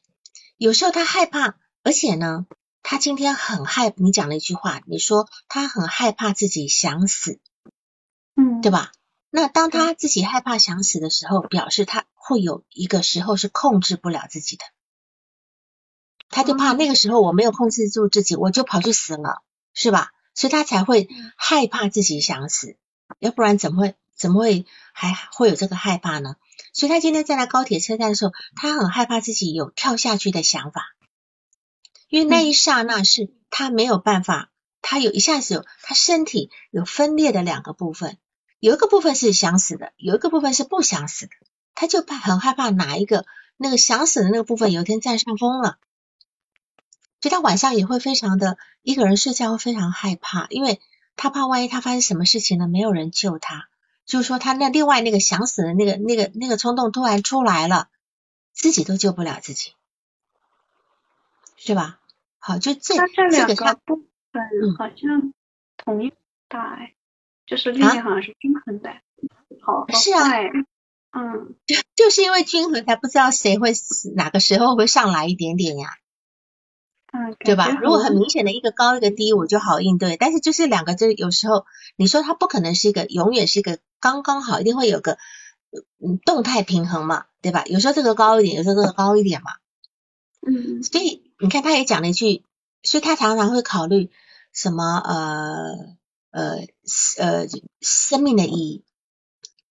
有时候他害怕，而且呢。他今天很害，你讲了一句话，你说他很害怕自己想死，嗯，对吧？那当他自己害怕想死的时候，表示他会有一个时候是控制不了自己的，他就怕那个时候我没有控制住自己，我就跑去死了，是吧？所以他才会害怕自己想死，要不然怎么会怎么会还会有这个害怕呢？所以他今天在来高铁车站的时候，他很害怕自己有跳下去的想法。因为那一刹那是他没有办法，他有一下子有他身体有分裂的两个部分，有一个部分是想死的，有一个部分是不想死的，他就怕很害怕哪一个那个想死的那个部分有一天占上风了，所以他晚上也会非常的一个人睡觉会非常害怕，因为他怕万一他发生什么事情了，没有人救他，就是说他那另外那个想死的那个那个那个冲动突然出来了，自己都救不了自己。是吧？好，就这这两个部分好像同一大哎，就是力量好像是均衡的，好是啊，嗯，就就是因为均衡，才不知道谁会哪个时候会上来一点点呀，嗯，对吧？如果很明显的一个高一个低，我就好应对，但是就是两个，就有时候你说它不可能是一个永远是一个刚刚好，一定会有个嗯动态平衡嘛，对吧？有时候这个高一点，有时候这个高一点嘛，嗯，所以。你看，他也讲了一句，所以他常常会考虑什么呃呃呃生命的意义。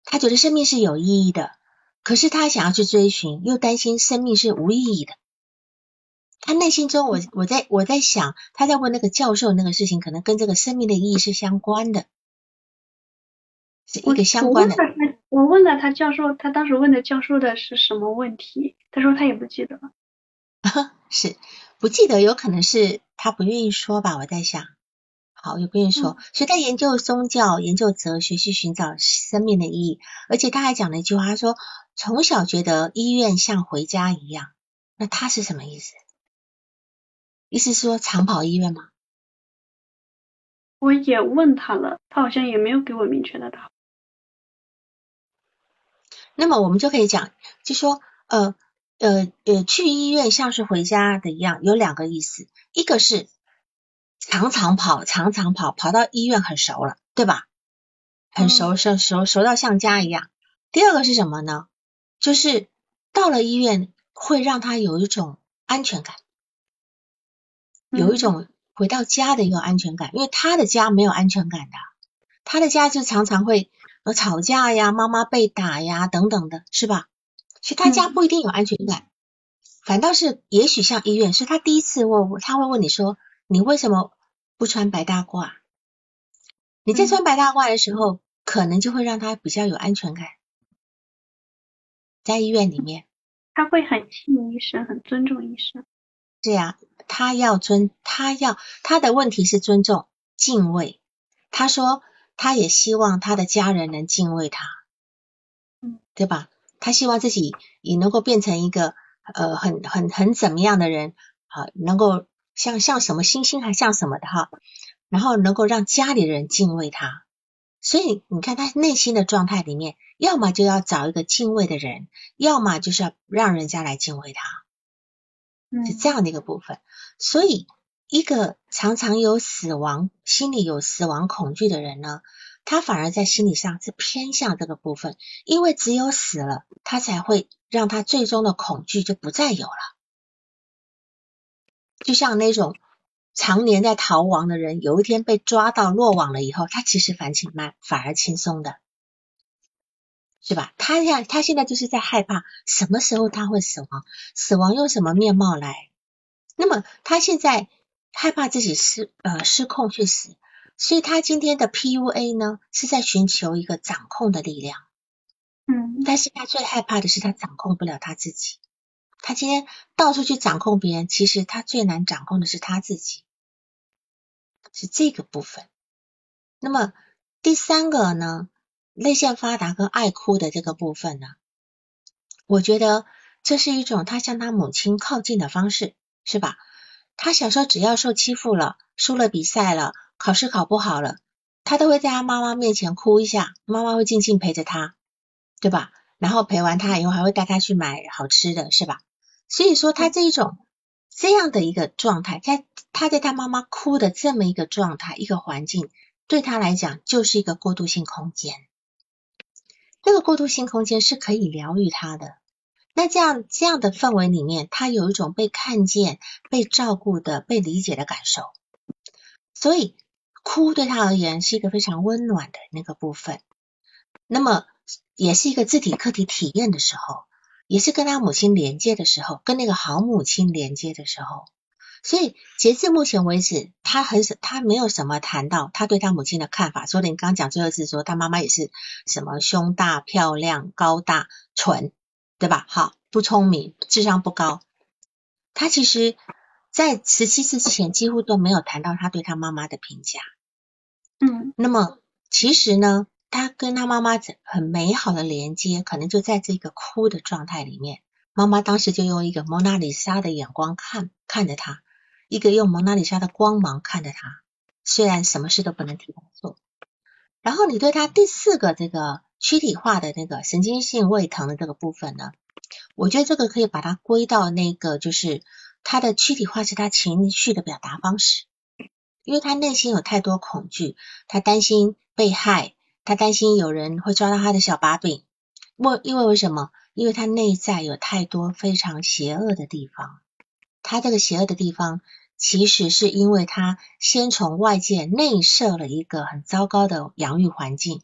他觉得生命是有意义的，可是他想要去追寻，又担心生命是无意义的。他内心中，我我在我在想，他在问那个教授那个事情，可能跟这个生命的意义是相关的，是一个相关的。我问了他教授，他当时问的教授的是什么问题？他说他也不记得了。*laughs* 是不记得，有可能是他不愿意说吧。我在想，好，也不愿意说，所以他研究宗教、研究哲学，去寻找生命的意义。而且他还讲了一句话，他说从小觉得医院像回家一样。那他是什么意思？意思是说长跑医院吗？我也问他了，他好像也没有给我明确的答案。那么我们就可以讲，就说呃。呃呃，去医院像是回家的一样，有两个意思，一个是常常跑，常常跑，跑到医院很熟了，对吧？很熟熟熟熟到像家一样。第二个是什么呢？就是到了医院会让他有一种安全感，有一种回到家的一个安全感，因为他的家没有安全感的，他的家就常常会呃吵架呀，妈妈被打呀等等的，是吧？其实他家不一定有安全感，反倒是也许像医院，是他第一次问，他会问你说，你为什么不穿白大褂？你在穿白大褂的时候，可能就会让他比较有安全感，在医院里面，他会很信医生，很尊重医生。是呀，他要尊，他要他的问题是尊重、敬畏。他说，他也希望他的家人能敬畏他，嗯，对吧？他希望自己也能够变成一个呃很很很怎么样的人啊，能够像像什么星星还像什么的哈，然后能够让家里人敬畏他。所以你看他内心的状态里面，要么就要找一个敬畏的人，要么就是要让人家来敬畏他。是这样的一个部分，所以一个常常有死亡、心里有死亡恐惧的人呢，他反而在心理上是偏向这个部分，因为只有死了，他才会让他最终的恐惧就不再有了。就像那种常年在逃亡的人，有一天被抓到落网了以后，他其实反省慢，反而轻松的。是吧？他现他现在就是在害怕什么时候他会死亡，死亡用什么面貌来？那么他现在害怕自己失呃失控去死，所以他今天的 PUA 呢是在寻求一个掌控的力量。嗯，但是他最害怕的是他掌控不了他自己。他今天到处去掌控别人，其实他最难掌控的是他自己，是这个部分。那么第三个呢？泪腺发达跟爱哭的这个部分呢，我觉得这是一种他向他母亲靠近的方式，是吧？他小时候只要受欺负了，输了比赛了，考试考不好了，他都会在他妈妈面前哭一下，妈妈会静静陪着他，对吧？然后陪完他以后，还会带他去买好吃的，是吧？所以说他这一种这样的一个状态，在他在他妈妈哭的这么一个状态、一个环境，对他来讲就是一个过渡性空间。这个过渡性空间是可以疗愈他的。那这样这样的氛围里面，他有一种被看见、被照顾的、被理解的感受。所以哭对他而言是一个非常温暖的那个部分。那么也是一个自体客体体验的时候，也是跟他母亲连接的时候，跟那个好母亲连接的时候。所以截至目前为止，他很少，他没有什么谈到他对他母亲的看法。所以你刚刚讲最后是说他妈妈也是什么胸大、漂亮、高大、蠢，对吧？好，不聪明，智商不高。他其实，在十七岁之前几乎都没有谈到他对他妈妈的评价。嗯，那么其实呢，他跟他妈妈很美好的连接，可能就在这个哭的状态里面。妈妈当时就用一个蒙娜丽莎的眼光看看着他。一个用蒙娜丽莎的光芒看着他，虽然什么事都不能替他做。然后你对他第四个这个躯体化的那个神经性胃疼的这个部分呢，我觉得这个可以把它归到那个就是他的躯体化是他情绪的表达方式，因为他内心有太多恐惧，他担心被害，他担心有人会抓到他的小把柄。为因为为什么？因为他内在有太多非常邪恶的地方。他这个邪恶的地方，其实是因为他先从外界内设了一个很糟糕的养育环境，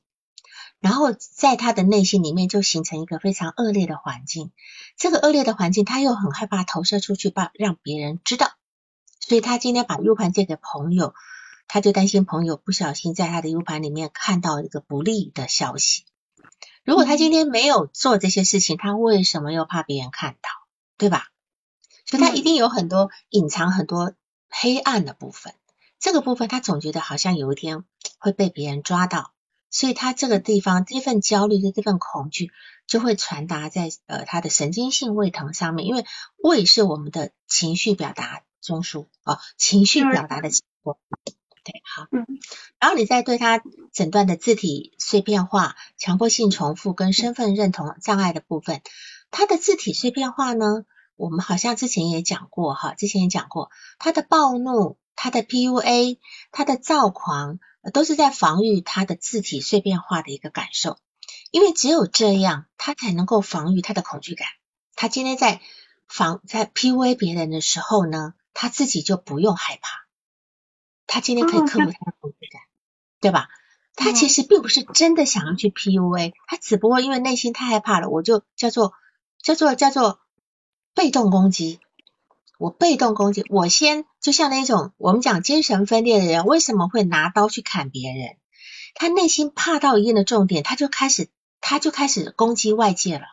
然后在他的内心里面就形成一个非常恶劣的环境。这个恶劣的环境，他又很害怕投射出去，把让别人知道。所以他今天把 U 盘借给朋友，他就担心朋友不小心在他的 U 盘里面看到一个不利的消息。如果他今天没有做这些事情，他为什么又怕别人看到？对吧？所以他一定有很多隐藏很多黑暗的部分，这个部分他总觉得好像有一天会被别人抓到，所以他这个地方这份焦虑的这份恐惧就会传达在呃他的神经性胃疼上面，因为胃是我们的情绪表达中枢哦，情绪表达的器官。对，好，嗯，然后你再对他诊断的字体碎片化、强迫性重复跟身份认同障碍的部分，他的字体碎片化呢？我们好像之前也讲过哈，之前也讲过，他的暴怒、他的 PUA、他的躁狂，都是在防御他的字体碎片化的一个感受，因为只有这样，他才能够防御他的恐惧感。他今天在防在 PUA 别人的时候呢，他自己就不用害怕，他今天可以克服他的恐惧感，对吧？他其实并不是真的想要去 PUA，他只不过因为内心太害怕了，我就叫做叫做叫做。被动攻击，我被动攻击，我先就像那种我们讲精神分裂的人，为什么会拿刀去砍别人？他内心怕到一定的重点，他就开始他就开始攻击外界了，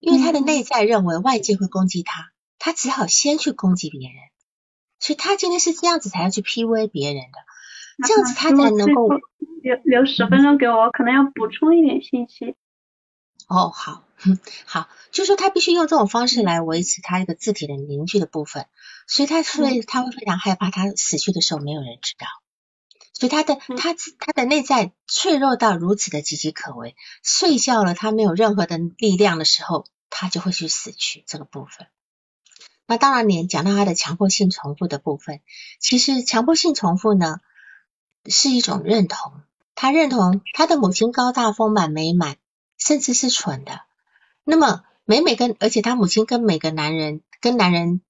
因为他的内在认为外界会攻击他，他只好先去攻击别人。所以他今天是这样子才要去 PUA 别人的，这样子他才能够留留十分钟给我，可能要补充一点信息。哦，好，*laughs* 好，就是说他必须用这种方式来维持他一个字体的凝聚的部分，所以他会他会非常害怕他死去的时候没有人知道。所以他的他他的内在脆弱到如此的岌岌可危，睡觉了他没有任何的力量的时候，他就会去死去这个部分。那当然，你讲到他的强迫性重复的部分，其实强迫性重复呢是一种认同，他认同他的母亲高大丰满美满，甚至是蠢的。那么每每跟而且她母亲跟每个男人跟男人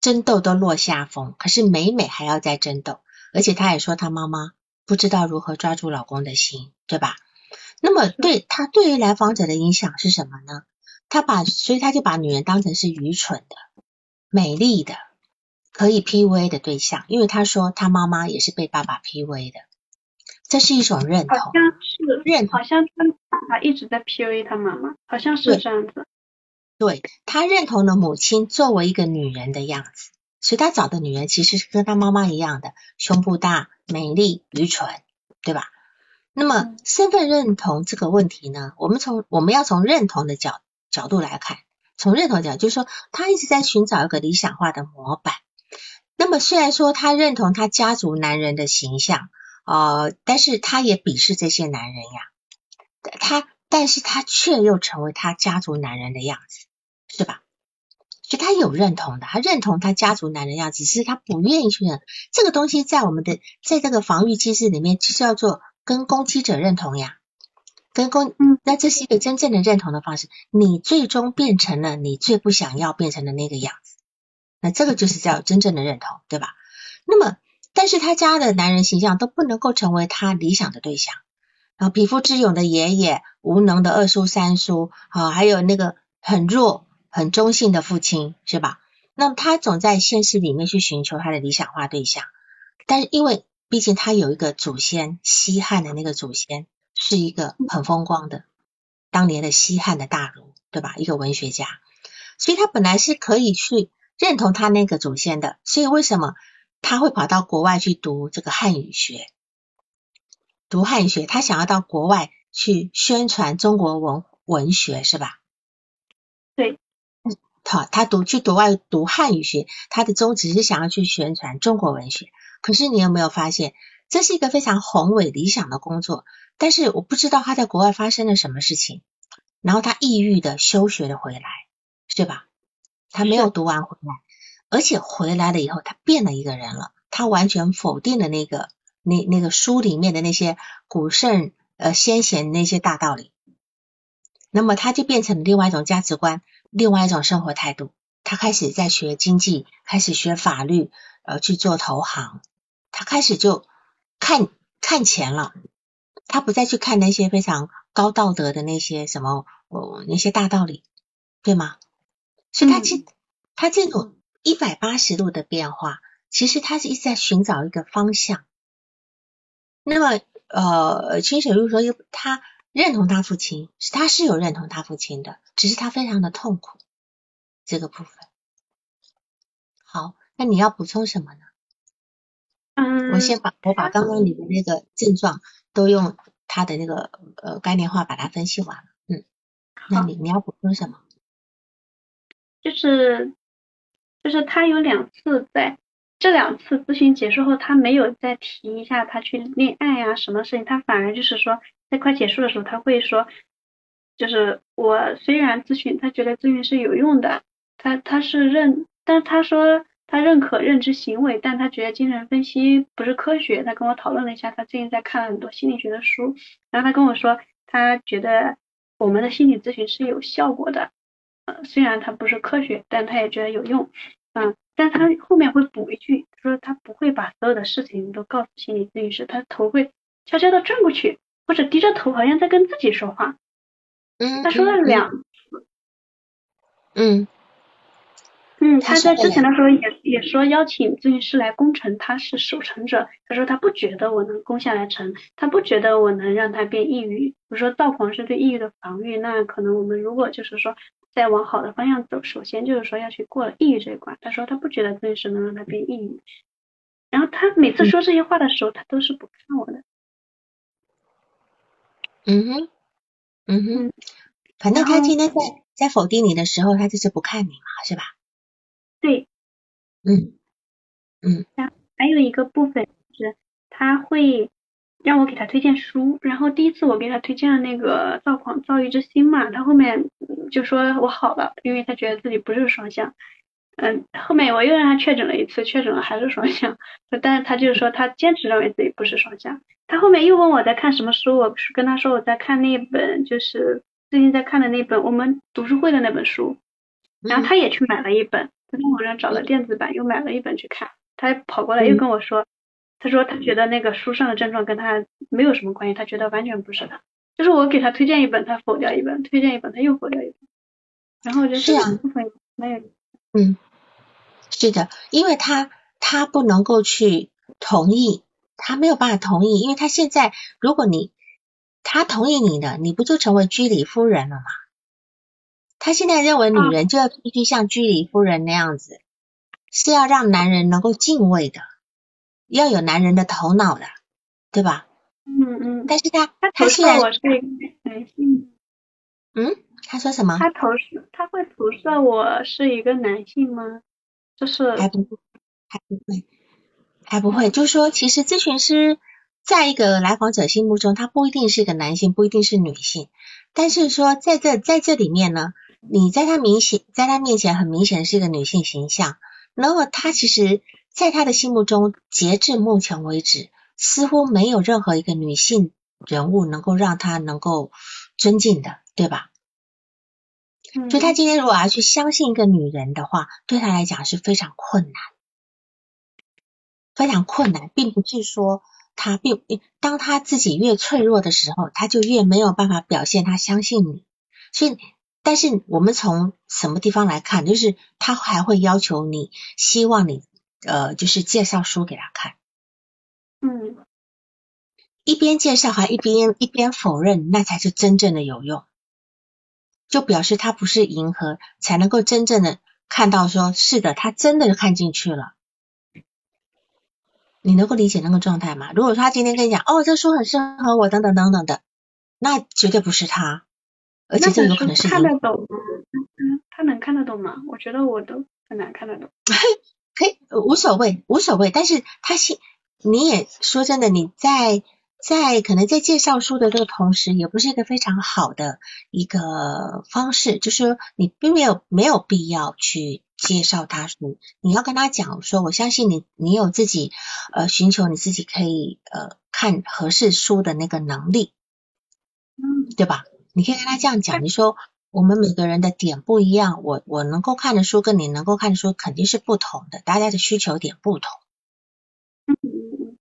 争斗都落下风，可是每每还要再争斗。而且她也说，她妈妈不知道如何抓住老公的心，对吧？那么对她对于来访者的影响是什么呢？她把所以她就把女人当成是愚蠢的、美丽的、可以 PUA 的对象，因为她说她妈妈也是被爸爸 PUA 的，这是一种认同，好像好像他爸爸一直在 PUA 他妈妈，好像是这样子。对他认同了母亲作为一个女人的样子。所以他找的女人其实是跟他妈妈一样的，胸部大、美丽、愚蠢，对吧？那么身份认同这个问题呢，我们从我们要从认同的角角度来看，从认同角就是说，他一直在寻找一个理想化的模板。那么虽然说他认同他家族男人的形象，呃，但是他也鄙视这些男人呀，他但是他却又成为他家族男人的样子，是吧？就他有认同的，他认同他家族男人样子，只是他不愿意去认这个东西，在我们的在这个防御机制里面，就叫做跟攻击者认同呀，跟攻，嗯，那这是一个真正的认同的方式，你最终变成了你最不想要变成的那个样子，那这个就是叫真正的认同，对吧？那么，但是他家的男人形象都不能够成为他理想的对象，然后匹夫之勇的爷爷，无能的二叔三叔，啊，还有那个很弱。很中性的父亲是吧？那么他总在现实里面去寻求他的理想化对象，但是因为毕竟他有一个祖先，西汉的那个祖先是一个很风光的，当年的西汉的大儒，对吧？一个文学家，所以他本来是可以去认同他那个祖先的，所以为什么他会跑到国外去读这个汉语学？读汉语学，他想要到国外去宣传中国文文学，是吧？对。好，他读去国外读汉语学，他的宗旨是想要去宣传中国文学。可是你有没有发现，这是一个非常宏伟理想的工作？但是我不知道他在国外发生了什么事情，然后他抑郁的休学了回来，是吧？他没有读完回来，而且回来了以后，他变了一个人了，他完全否定了那个那那个书里面的那些古圣呃先贤那些大道理，那么他就变成了另外一种价值观。另外一种生活态度，他开始在学经济，开始学法律，呃，去做投行。他开始就看看钱了，他不再去看那些非常高道德的那些什么哦那些大道理，对吗？所以他其他这种一百八十度的变化，其实他是一直在寻找一个方向。那么呃，清水如说，他。认同他父亲，是他是有认同他父亲的，只是他非常的痛苦这个部分。好，那你要补充什么呢？嗯，我先把我把刚刚你的那个症状都用他的那个呃概念化把它分析完了。嗯，那你你要补充什么？就是就是他有两次在这两次咨询结束后，他没有再提一下他去恋爱啊什么事情，他反而就是说。在快结束的时候，他会说，就是我虽然咨询，他觉得咨询是有用的，他他是认，但他说他认可认知行为，但他觉得精神分析不是科学。他跟我讨论了一下，他最近在看了很多心理学的书，然后他跟我说，他觉得我们的心理咨询是有效果的，呃，虽然他不是科学，但他也觉得有用，嗯，但他后面会补一句，说他不会把所有的事情都告诉心理咨询师，他头会悄悄的转过去。或者低着头，好像在跟自己说话。嗯，他说了两次。嗯嗯，他在之前的时候也也说邀请咨询师来攻城，他是守城者。他说他不觉得我能攻下来城，他不觉得我能让他变抑郁。我说躁狂是对抑郁的防御，那可能我们如果就是说在往好的方向走，首先就是说要去过了抑郁这一关。他说他不觉得自己是能让他变抑郁，然后他每次说这些话的时候，他都是不看我的。嗯哼，嗯哼，反正他今天在在否定你的时候，他就是不看你嘛，是吧？对，嗯嗯。还有一个部分是他会。让我给他推荐书，然后第一次我给他推荐了那个《躁狂躁郁之心》嘛，他后面就说我好了，因为他觉得自己不是双向。嗯，后面我又让他确诊了一次，确诊了还是双向，但是他就是说他坚持认为自己不是双向。他后面又问我在看什么书，我是跟他说我在看那本就是最近在看的那本我们读书会的那本书，然后他也去买了一本，他在网上找了电子版，又买了一本去看，他跑过来又跟我说。他说他觉得那个书上的症状跟他没有什么关系，他觉得完全不是他。就是我给他推荐一本，他否掉一本；推荐一本，他又否掉一本。然后我觉得这两部分没有。嗯，是的，因为他他不能够去同意，他没有办法同意，因为他现在如果你他同意你的，你不就成为居里夫人了吗？他现在认为女人就要必须像居里夫人那样子，是要让男人能够敬畏的。要有男人的头脑的，对吧？嗯嗯。但是他他投射我是一个男性。嗯，他说什么？他投射他会投射我是一个男性吗？就是还不会还不会还不会，就是说，其实咨询师在一个来访者心目中，他不一定是一个男性，不一定是女性。但是说在这在这里面呢，你在他明显在他面前很明显是一个女性形象，那么他其实。在他的心目中，截至目前为止，似乎没有任何一个女性人物能够让他能够尊敬的，对吧？就他今天如果要去相信一个女人的话，对他来讲是非常困难，非常困难，并不是说他并当他自己越脆弱的时候，他就越没有办法表现他相信你。所以，但是我们从什么地方来看，就是他还会要求你，希望你。呃，就是介绍书给他看，嗯，一边介绍还一边一边否认，那才是真正的有用，就表示他不是迎合，才能够真正的看到，说是的，他真的看进去了。你能够理解那个状态吗？如果说他今天跟你讲，哦，这书很适合我，等等等等的，那绝对不是他，而且这有可能是看得懂吗？嗯，他能看得懂吗？我觉得我都很难看得懂。*laughs* 可以无所谓，无所谓。但是他信，你也说真的，你在在可能在介绍书的这个同时，也不是一个非常好的一个方式。就是你并没有没有必要去介绍他书，你要跟他讲说，我相信你，你有自己呃寻求你自己可以呃看合适书的那个能力，嗯，对吧？你可以跟他这样讲，你说。我们每个人的点不一样，我我能够看的书跟你能够看的书肯定是不同的，大家的需求点不同，嗯，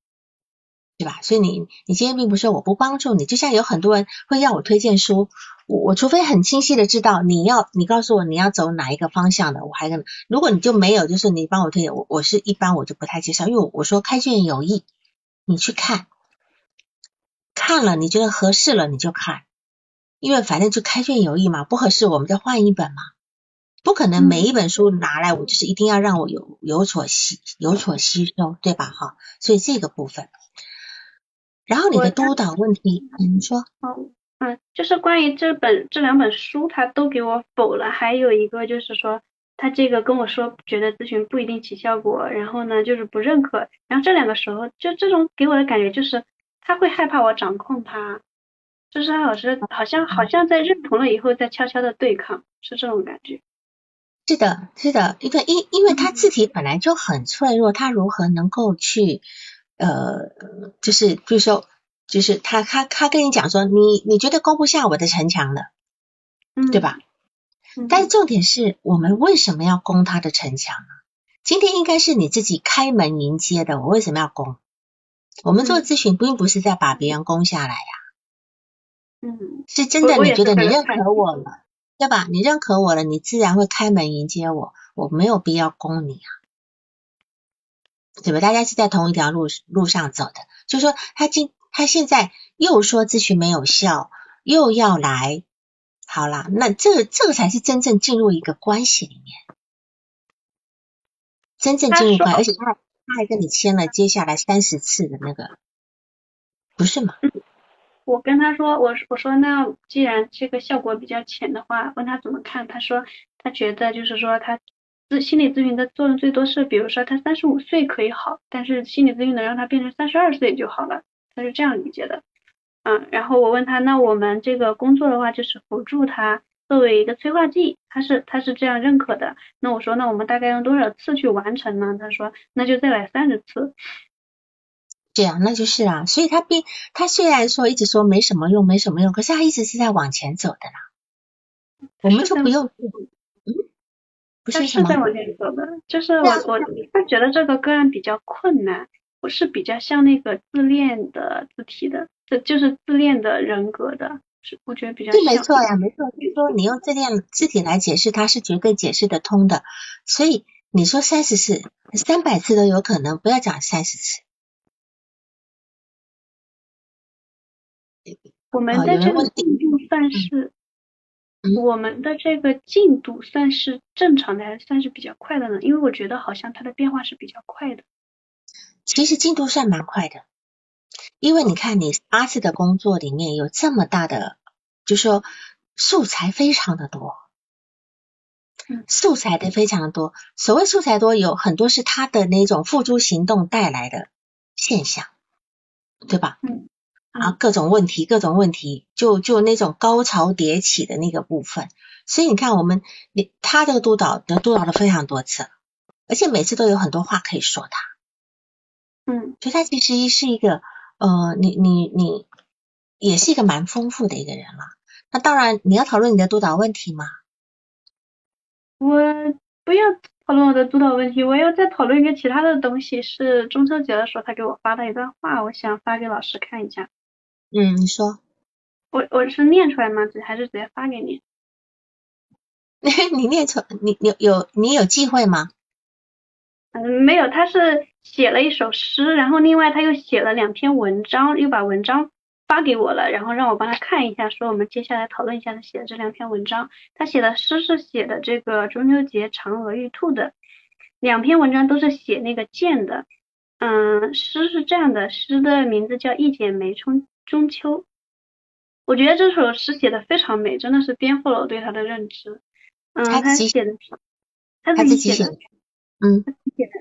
对吧？所以你你今天并不是我不帮助你，就像有很多人会要我推荐书，我我除非很清晰的知道你要你告诉我你要走哪一个方向的，我还跟如果你就没有，就是你帮我推荐，我我是一般我就不太介绍，因为我说开卷有益，你去看，看了你觉得合适了你就看。因为反正就开卷有益嘛，不合适我们再换一本嘛，不可能每一本书拿来我就是一定要让我有有所吸有所吸收，对吧？哈，所以这个部分，然后你的督导问题，你说，哦，嗯，就是关于这本这两本书，他都给我否了，还有一个就是说他这个跟我说觉得咨询不一定起效果，然后呢就是不认可，然后这两个时候就这种给我的感觉就是他会害怕我掌控他。就是老师好像好像在认同了以后，在悄悄的对抗，是这种感觉。是的，是的，因为因因为他字体本来就很脆弱，他如何能够去呃，就是比如说，就是他他他跟你讲说，你你觉得攻不下我的城墙的，对吧？但是重点是我们为什么要攻他的城墙呢？今天应该是你自己开门迎接的，我为什么要攻？我们做咨询并不是在把别人攻下来呀。嗯，是真的，你觉得你认可我了，对吧？你认可我了，你自然会开门迎接我，我没有必要攻你啊，对吧？大家是在同一条路路上走的，就说他今他现在又说咨询没有效，又要来好啦，那这个这个才是真正进入一个关系里面，真正进入关，而且他他还跟你签了接下来三十次的那个，不是吗？我跟他说，我我说那既然这个效果比较浅的话，问他怎么看，他说他觉得就是说他咨心理咨询的作用最多是，比如说他三十五岁可以好，但是心理咨询能让他变成三十二岁就好了，他是这样理解的。嗯，然后我问他，那我们这个工作的话就是辅助他作为一个催化剂，他是他是这样认可的。那我说那我们大概用多少次去完成呢？他说那就再来三十次。这样，那就是啊，所以他并他虽然说一直说没什么用，没什么用，可是他一直是在往前走的啦。我们就不用，嗯，不是是在往前走的，就是我我他觉得这个个案比较困难，我是比较像那个自恋的字体的，这就是自恋的人格的，是我觉得比较。对，没错呀，没错，就是说你用自恋字体来解释，它是绝对解释得通的。所以你说三十次、三百次都有可能，不要讲三十次。我们的这个进度算是，我们的这个进度算是正常的，还是算是比较快的呢？因为我觉得好像它的变化是比较快的。其实进度算蛮快的，因为你看你八次的工作里面有这么大的，就说素材非常的多，素材的非常的多。所谓素材多，有很多是他的那种付诸行动带来的现象，对吧？嗯。啊，各种问题，各种问题，就就那种高潮迭起的那个部分。所以你看，我们你他这个督导都督导了非常多次，而且每次都有很多话可以说他。嗯，所以他其实是一个呃，你你你也是一个蛮丰富的一个人了。那当然，你要讨论你的督导问题吗？我不要讨论我的督导问题，我要再讨论一个其他的东西。是中秋节的时候，他给我发的一段话，我想发给老师看一下。嗯，你说，我我是念出来吗？还是直接发给你？*laughs* 你念出，你你有你有忌讳吗？嗯，没有，他是写了一首诗，然后另外他又写了两篇文章，又把文章发给我了，然后让我帮他看一下，说我们接下来讨论一下他写的这两篇文章。他写的诗是写的这个中秋节嫦娥玉兔的，两篇文章都是写那个剑的。嗯，诗是这样的，诗的名字叫《一剪梅》，冲。中秋，我觉得这首诗写的非常美，真的是颠覆了我对他的认知。嗯，他写的，他自己写的，嗯，他写的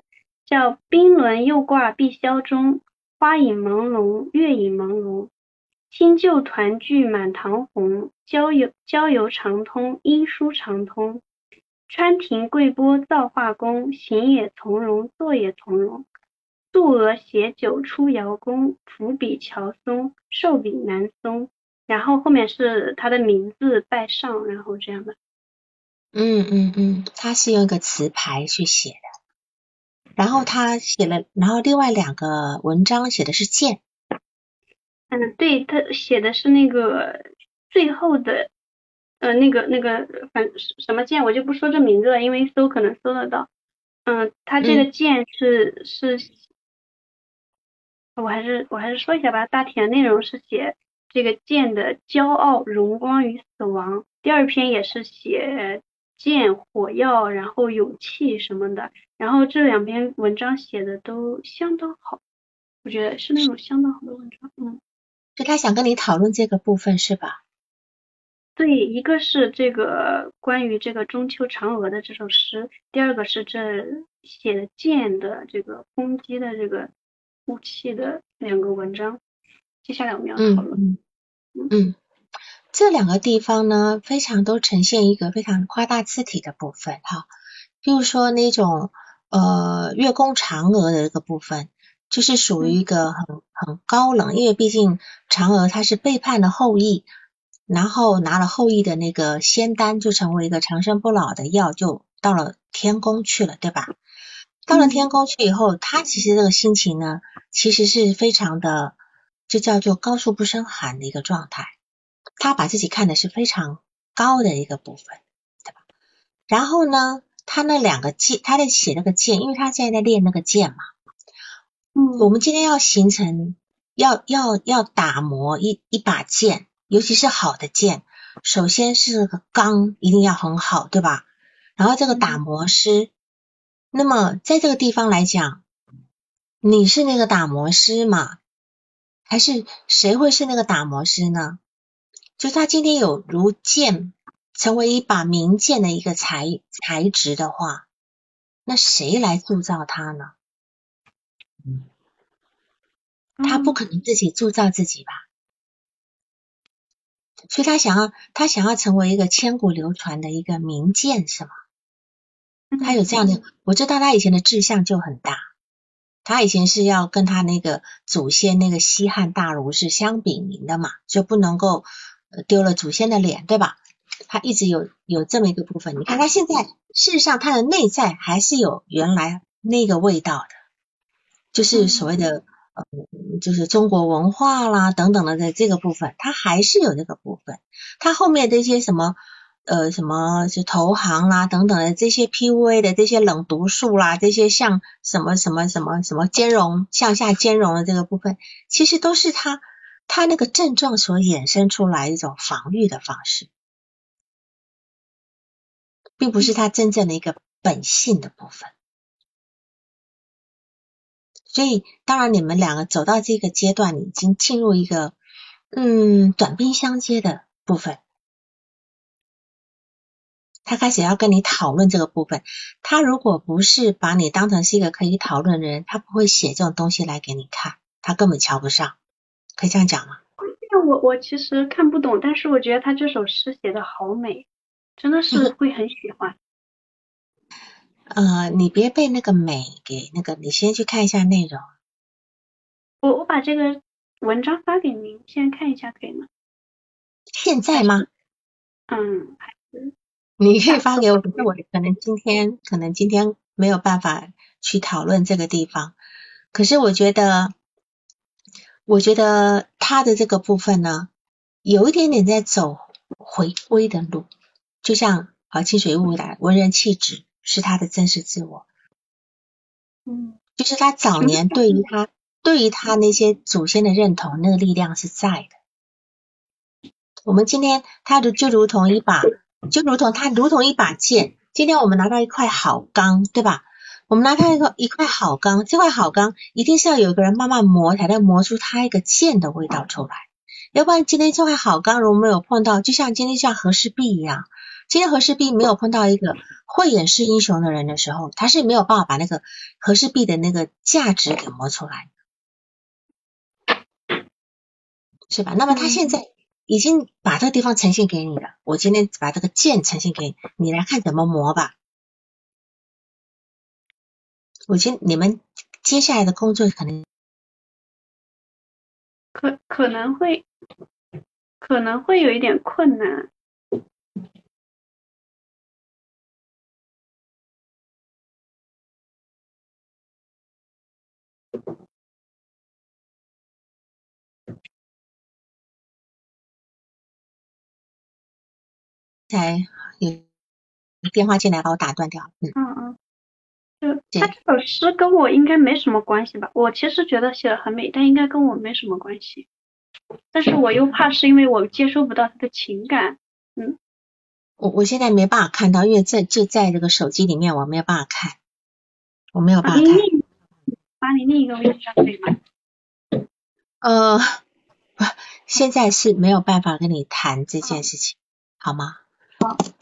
叫“冰轮又挂碧霄中，花影朦胧，月影朦胧，新旧团聚满堂红，交友交游长通，音书长通，川亭桂波造化工，行也从容，坐也从容。”素娥携酒出瑶宫，伏笔乔松，寿比南松。然后后面是他的名字拜上，然后这样的。嗯嗯嗯，他是用一个词牌去写的。然后他写了，然后另外两个文章写的是剑。嗯，对他写的是那个最后的，呃，那个那个反什么剑，我就不说这名字了，因为搜可能搜得到。嗯，他这个剑是是。我还是我还是说一下吧，大体的内容是写这个剑的骄傲、荣光与死亡。第二篇也是写剑、火药，然后勇气什么的。然后这两篇文章写的都相当好，我觉得是那种相当好的文章。嗯，就他想跟你讨论这个部分是吧？对，一个是这个关于这个中秋嫦娥的这首诗，第二个是这写的剑的这个攻击的这个。武器的两个文章，接下来我们要讨论。嗯，这两个地方呢，非常都呈现一个非常夸大字体的部分哈。比如说那种呃月宫嫦娥的一个部分，就是属于一个很很高冷，因为毕竟嫦娥她是背叛了后羿，然后拿了后羿的那个仙丹，就成为一个长生不老的药，就到了天宫去了，对吧？到了天宫去以后，他其实这个心情呢，其实是非常的，就叫做高处不胜寒的一个状态。他把自己看的是非常高的一个部分，对吧？然后呢，他那两个剑，他在写那个剑，因为他现在在练那个剑嘛。嗯。我们今天要形成，要要要打磨一一把剑，尤其是好的剑，首先是个钢一定要很好，对吧？然后这个打磨师，那么在这个地方来讲，你是那个打磨师嘛？还是谁会是那个打磨师呢？就他今天有如剑，成为一把名剑的一个材材质的话，那谁来铸造他呢？他不可能自己铸造自己吧？所以他想要，他想要成为一个千古流传的一个名剑，是吗？他有这样的，我知道他以前的志向就很大，他以前是要跟他那个祖先那个西汉大儒是相比名的嘛，就不能够丢了祖先的脸，对吧？他一直有有这么一个部分，你看他现在事实上他的内在还是有原来那个味道的，就是所谓的呃。就是中国文化啦等等的，在这个部分，他还是有这个部分。他后面的一些什么呃什么就投行啦等等的这些 PUA 的这些冷毒素啦，这些像什么什么什么什么兼容向下兼容的这个部分，其实都是他他那个症状所衍生出来一种防御的方式，并不是他真正的一个本性的部分。所以，当然，你们两个走到这个阶段，已经进入一个嗯短兵相接的部分。他开始要跟你讨论这个部分。他如果不是把你当成是一个可以讨论的人，他不会写这种东西来给你看。他根本瞧不上，可以这样讲吗？那我我其实看不懂，但是我觉得他这首诗写的好美，真的是会很喜欢。呃，你别被那个美给那个，你先去看一下内容。我我把这个文章发给您，先看一下可以吗？现在吗？嗯，还是你可以发 *laughs* 给我，可是我可能今天可能今天没有办法去讨论这个地方。可是我觉得，我觉得他的这个部分呢，有一点点在走回归的路，就像啊清水雾来文人气质。是他的真实自我，嗯，就是他早年对于他对于他那些祖先的认同，那个力量是在的。我们今天他的就如同一把，就如同他如同一把剑。今天我们拿到一块好钢，对吧？我们拿到一个一块好钢，这块好钢一定是要有一个人慢慢磨，才能磨出它一个剑的味道出来。要不然今天这块好钢如果没有碰到，就像今天像和氏璧一样。今天和氏璧没有碰到一个慧眼识英雄的人的时候，他是没有办法把那个和氏璧的那个价值给磨出来，是吧？那么他现在已经把这个地方呈现给你了，我今天把这个剑呈现给你，你来看怎么磨吧。我今你们接下来的工作可能可可能会可能会有一点困难。才有电话进来把我打断掉。嗯嗯，就他这首诗跟我应该没什么关系吧？我其实觉得写的很美，但应该跟我没什么关系。但是我又怕是因为我接收不到他的情感。嗯，我我现在没办法看到，因为在就在这个手机里面，我没有办法看，我没有办法看。把你另一个微信上可以吗？呃，不，现在是没有办法跟你谈这件事情，好吗？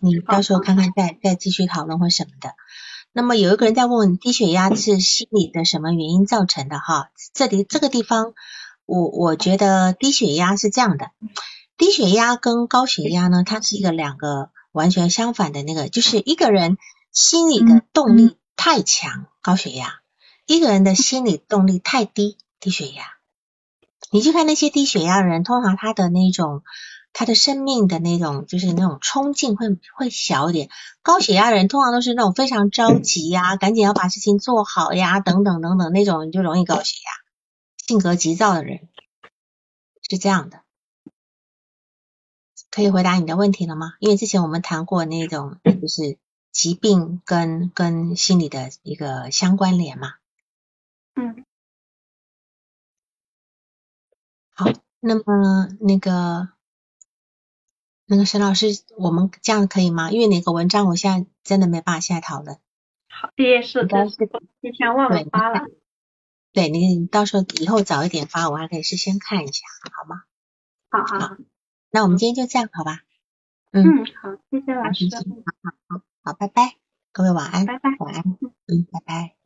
你到时候看看再再继续讨论或什么的。那么有一个人在问低血压是心理的什么原因造成的哈？这里这个地方，我我觉得低血压是这样的，低血压跟高血压呢，它是一个两个完全相反的那个，就是一个人心理的动力太强，高血压；一个人的心理动力太低，低血压。你去看那些低血压的人，通常他的那种。他的生命的那种就是那种冲劲会会小一点，高血压的人通常都是那种非常着急呀，赶紧要把事情做好呀，等等等等那种就容易高血压，性格急躁的人是这样的。可以回答你的问题了吗？因为之前我们谈过那种就是疾病跟跟心理的一个相关联嘛。嗯。好，那么那个。那个沈老师，我们这样可以吗？因为那个文章我现在真的没办法现在讨论。好，也是，应该是提前忘了对发了。对你到时候以后早一点发，我还可以事先看一下，好吗？好好好，那我们今天就这样，好吧？嗯，嗯，好，谢谢老师，好好好，好，拜拜，各位晚安，拜拜。晚安，嗯，拜拜。